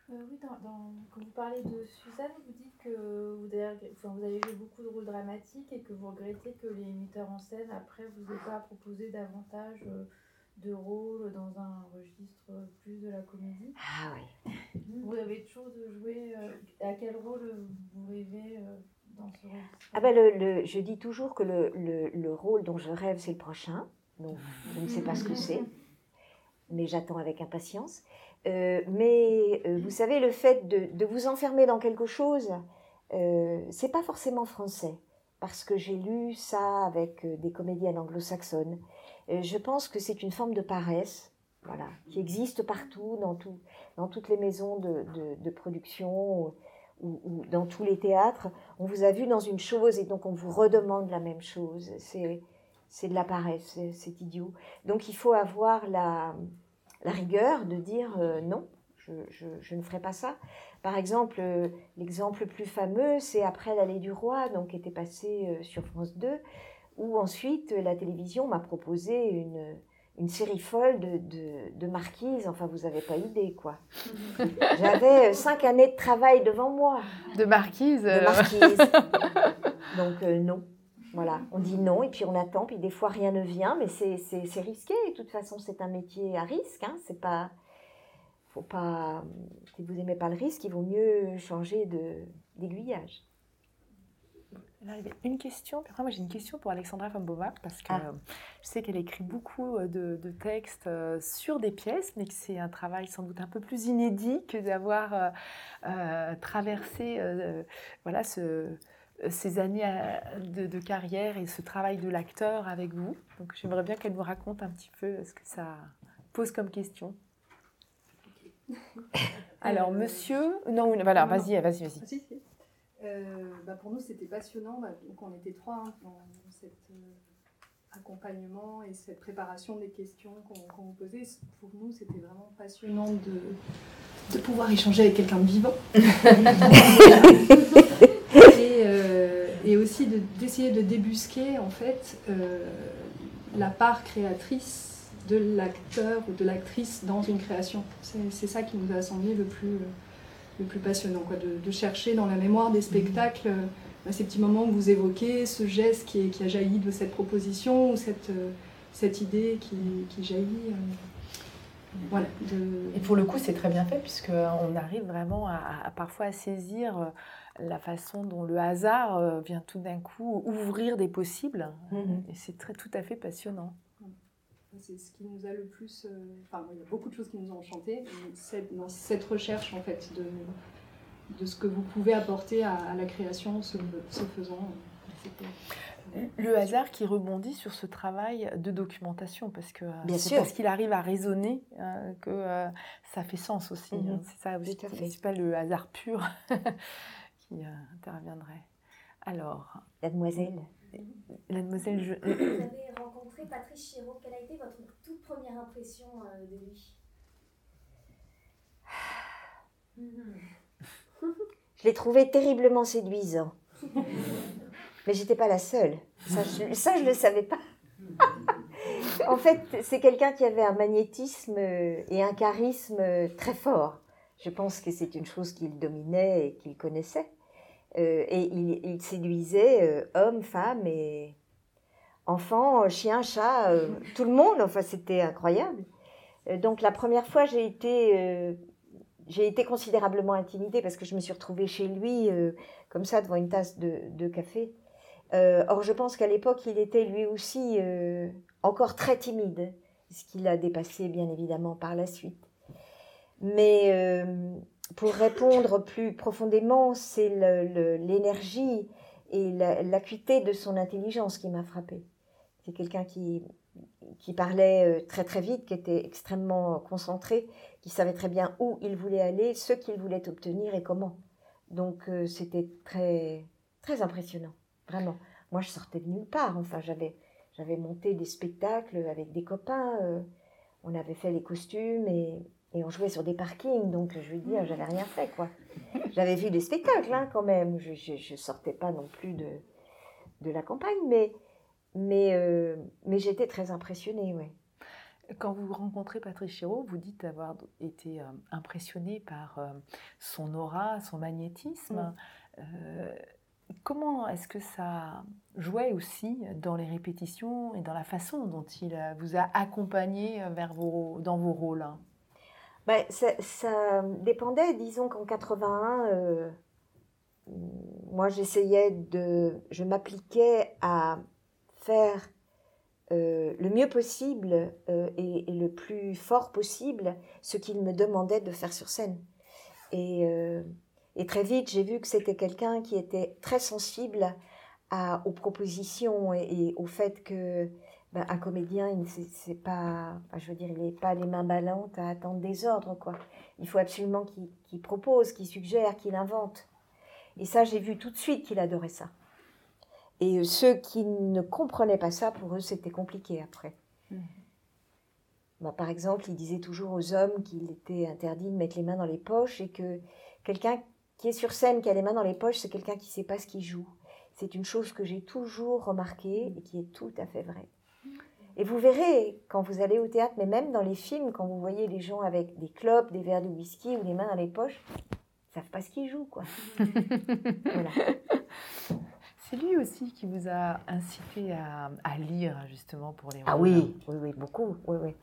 Euh, oui, quand vous parlez de Suzanne, vous dites que vous avez, vous avez joué beaucoup de rôles dramatiques et que vous regrettez que les metteurs en scène, après, vous aient pas proposé davantage de rôle dans un registre plus de la comédie. Ah oui. Vous avez toujours de jouer. Euh, à quel rôle vous rêvez euh, dans ce registre? Ah ben le, je dis toujours que le, le, rôle dont je rêve, c'est le prochain. Donc je ne sais pas ce que c'est, mais j'attends avec impatience. Euh, mais vous savez, le fait de, de, vous enfermer dans quelque chose, c'est pas forcément français, parce que j'ai lu ça avec des comédiennes anglo-saxonnes je pense que c'est une forme de paresse, voilà, qui existe partout, dans, tout, dans toutes les maisons de, production ou, dans tous les théâtres. On vous a vu dans une chose et donc on vous redemande la même chose. C'est, de la paresse, c'est, idiot. Donc il faut avoir la, la rigueur de dire euh, non, je, je, je, ne ferai pas ça. Par exemple, euh, l'exemple le plus fameux, c'est après l'allée du roi, donc qui était passé euh, sur France 2 où ensuite la télévision m'a proposé une, une série folle de, de, de marquises. Enfin, vous n'avez pas idée, quoi. [LAUGHS] J'avais cinq années de travail devant moi. De marquise De euh. marquise. [LAUGHS] Donc, euh, non. Voilà, on dit non et puis on attend, puis des fois rien ne vient, mais c'est risqué. De toute façon, c'est un métier à risque. Hein. C'est pas, faut pas. Si vous aimez pas le risque, il vaut mieux changer d'aiguillage une question. Après, moi, j'ai une question pour Alexandra von parce que ah. je sais qu'elle écrit beaucoup euh, de, textes euh, sur des pièces, mais que c'est un travail sans doute un peu plus inédit que d'avoir euh, traversé voilà, ce, ces années de, carrière et ce travail de l'acteur avec vous. Donc, j'aimerais bien qu'elle nous raconte un petit peu ce que ça pose comme question. Alors, monsieur. Non, voilà, vas-y, vas-y, vas-y. Euh, bah, pour nous, c'était passionnant. Bah, donc, on était trois hein, dans cet euh, accompagnement et cette préparation des questions qu'on vous posait. Pour nous, c'était vraiment passionnant de, de pouvoir échanger avec quelqu'un de vivant. [LAUGHS] aussi de- d'essayer de, débusquer en fait euh, la part créatrice de l'acteur ou de l'actrice dans une création. C'est ça qui nous a semblé le plus, euh, le plus passionnant, quoi, de, de chercher dans la mémoire des spectacles euh, bah, ces petits moments que vous évoquez, ce geste qui, est- qui a jailli de cette proposition ou cette, euh, cette idée qui, qui jaillit. euh, voilà, de- Et pour le coup, c'est très bien fait puisqu'on arrive vraiment à, à- parfois à saisir la façon dont le hasard vient tout d'un coup ouvrir des possibles. Mhm. Et c'est très, tout à fait passionnant. C'est ce qui nous a le plus. euh, Enfin, il y a beaucoup de choses qui nous ont enchantés. cette- dans cette recherche, en fait, de, de ce que vous pouvez apporter à, à la création, ce, ce faisant. c'était- Le hasard qui rebondit sur ce travail de documentation parce que euh, Bien c'est sûr. parce qu'il arrive à raisonner euh, que euh, ça fait sens aussi. Mhm. hein. C'est ça aussi. C'est pas le hasard pur [LAUGHS] qui euh, interviendrait. Alors, Mademoiselle. Mademoiselle, je... Vous avez rencontré Patrice Chéreau. Quelle a été votre toute première impression euh, de lui? [SIGHS] Je l'ai trouvé terriblement séduisant. Mais j'étais pas la seule. Ça, je, ça, je le savais pas. [LAUGHS] en fait, c'est quelqu'un qui avait un magnétisme euh, et un charisme euh, très fort. Je pense que c'est une chose qu'il dominait et qu'il connaissait. Euh, et il, il séduisait euh, hommes, femmes et enfants, chiens, chats, euh, [LAUGHS] tout le monde. Enfin, c'était incroyable. Donc la première fois, j'ai été j'ai été considérablement intimidée parce que je me suis retrouvée chez lui, comme ça, devant une tasse de, de café. Or, je pense qu'à l'époque, il était lui aussi encore très timide, ce qu'il a dépassé, bien évidemment, par la suite. Mais pour répondre plus profondément, c'est l'énergie et la- l'acuité de son intelligence qui m'a frappée. C'est quelqu'un qui, qui parlait euh, très très vite, qui était extrêmement concentré, qui savait très bien où il voulait aller, ce qu'il voulait obtenir et comment. Donc euh, c'était très très impressionnant, vraiment. Moi je sortais de nulle part. Enfin j'avais j'avais monté des spectacles avec des copains. euh, on avait fait les costumes et, et on jouait sur des parkings. Donc je veux dire j'avais rien fait quoi. J'avais vu des spectacles hein, quand même. Je, je je sortais pas non plus de de la campagne, mais mais euh, mais j'étais très impressionnée, ouais. Quand vous rencontrez Patrice Chéreau, vous dites avoir été euh, impressionné par euh, son aura, son magnétisme. Euh, comment est-ce que ça jouait aussi dans les répétitions et dans la façon dont il vous a accompagné vers vos, dans vos rôles hein? Ben, ça, dépendait, disons qu'en 81, euh, moi j'essayais de. Je m'appliquais à faire euh, le mieux possible euh, et, le plus fort possible ce qu'il me demandait de faire sur scène. Et, très vite, j'ai vu que c'était quelqu'un qui était très sensible aux propositions et au fait que ben, un comédien, il- c'est pas, je veux dire, il n'est pas les mains ballantes à attendre des ordres, quoi. Il faut absolument qu'il propose, qu'il suggère, qu'il invente. Et ça, j'ai vu tout de suite qu'il adorait ça. Et euh, ceux qui ne comprenaient pas ça, pour eux, c'était compliqué après. Bah, par exemple, il disait toujours aux hommes qu'il était interdit de mettre les mains dans les poches et que quelqu'un qui est sur scène, qui a les mains dans les poches, c'est quelqu'un qui ne sait pas ce qu'il joue. C'est une chose que j'ai toujours remarquée et qui est tout à fait vraie. Et vous verrez, quand vous allez au théâtre, mais même dans les films, quand vous voyez les gens avec des clopes, des verres de whisky ou les mains dans les poches, ils savent pas ce qu'ils jouent, quoi. [LAUGHS] voilà. C'est lui aussi qui vous a incité à, à lire justement pour les Ah oui, oui, oui, beaucoup, oui, oui.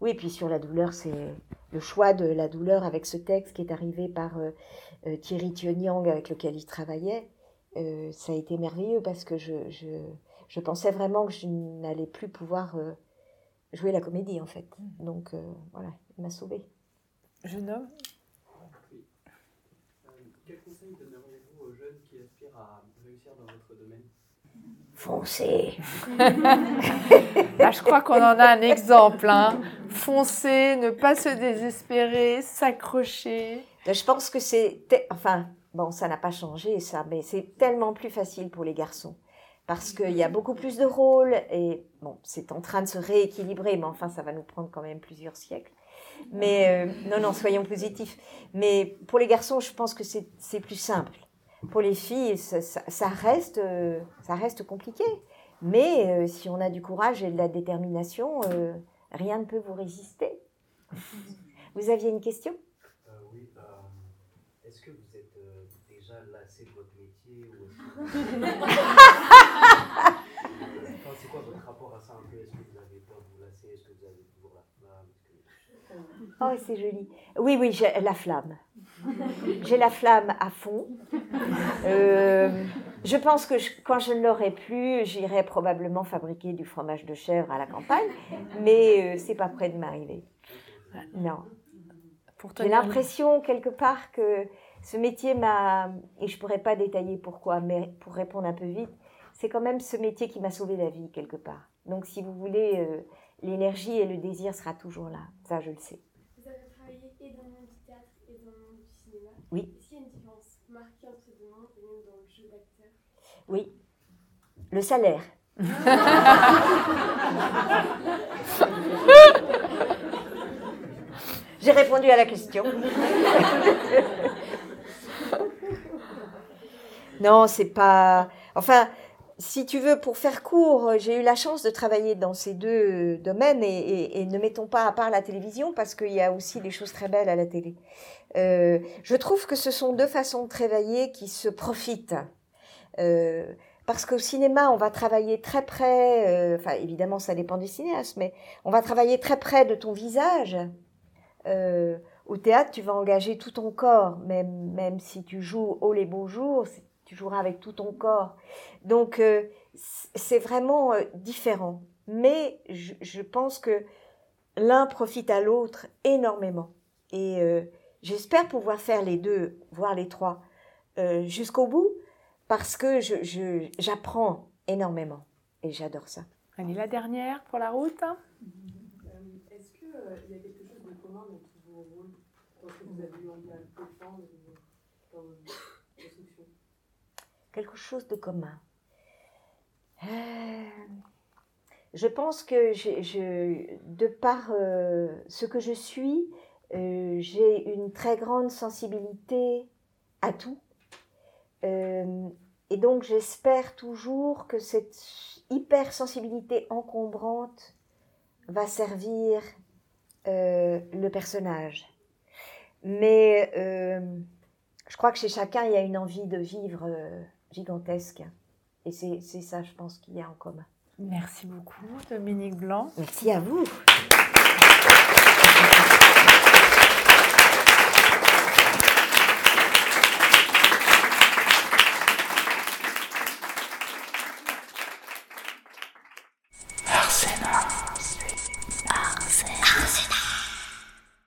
Oui, puis sur la douleur, c'est le choix de la douleur avec ce texte qui est arrivé par euh, euh, Thierry Thionyang avec lequel il travaillait. euh, ça a été merveilleux parce que je, je, je pensais vraiment que je n'allais plus pouvoir euh, jouer la comédie en fait. Donc euh, voilà, il m'a sauvée. Jeune homme, Oui. Euh, quel conseil donneriez-vous aux jeunes qui aspirent à réussir dans votre domaine? Foncez [LAUGHS] Ah, je crois qu'on en a un exemple. Hein. Foncer, ne pas se désespérer, s'accrocher. Je pense que c'est. te- Enfin, bon, ça n'a pas changé, ça, mais c'est tellement plus facile pour les garçons. Parce qu'il y a beaucoup plus de rôles et, bon, c'est en train de se rééquilibrer, mais enfin, ça va nous prendre quand même plusieurs siècles. Mais, euh, non, non, soyons positifs. Mais pour les garçons, je pense que c'est plus simple. pour les filles, ça, reste, euh, ça reste compliqué. Mais euh, si on a du courage et de la détermination, rien ne peut vous résister. Vous aviez une question? Oui, est-ce que vous êtes euh, déjà lassé de ou c'est quoi votre rapport à ça un peu? Est-ce que vous avez peur de vous lasser? Est-ce que vous avez toujours la flamme? Oh, c'est joli. Oui, oui, j'ai la flamme. J'ai la flamme à fond. Euh, je pense que je- quand je ne l'aurai plus, j'irai probablement fabriquer du fromage de chèvre à la campagne, mais euh, c'est pas près de m'arriver. Non. J'ai l'impression quelque part que ce métier m'a, et je pourrais pas détailler pourquoi, mais pour répondre un peu vite, c'est quand même ce métier qui m'a sauvé la vie quelque part. Donc si vous voulez, euh, l'énergie et le désir sera toujours là. Ça, je le sais. Vous avez travaillé et dans le monde du théâtre et dans le monde du cinéma. Oui. Est-ce qu'il y a une différence marquée entre ces deux mondes et même dans le jeu d'acteur? Oui. Le salaire. [LAUGHS] J'ai répondu à la question. [LAUGHS] non, c'est pas. Enfin, si tu veux, pour faire court, j'ai eu la chance de travailler dans ces deux domaines et, ne mettons pas à part la télévision parce qu'il y a aussi des choses très belles à la télé. Euh, je trouve que ce sont deux façons de travailler qui se profitent. Euh, parce qu'au cinéma, on va travailler très près, euh, enfin évidemment ça dépend du cinéaste, mais on va travailler très près de ton visage. Euh, au théâtre, tu vas engager tout ton corps, même, même si tu joues haut les beaux jours, tu joueras avec tout ton corps. Donc euh, c'est vraiment euh, différent. Mais je, je pense que l'un profite à l'autre énormément. Et euh, j'espère pouvoir faire les deux, voire les trois, euh, jusqu'au bout, parce que je, je- j'apprends énormément. Et j'adore ça. Allez, la dernière pour la route. Est-ce qu'il y a quelque chose de commun dans tous vos rôles? Dans ce que vous avez eu envie à défendre euh, dans vos constructions quelque chose de commun. Euh, je pense que de par euh, ce que je suis, euh, j'ai une très grande sensibilité à tout. Et donc j'espère toujours que cette hypersensibilité encombrante va servir le personnage. Mais je crois que chez chacun, il y a une envie de vivre gigantesque. Et c'est c'est ça, je pense, qu'il y a en commun. Merci beaucoup, Dominique Blanc. Merci à vous.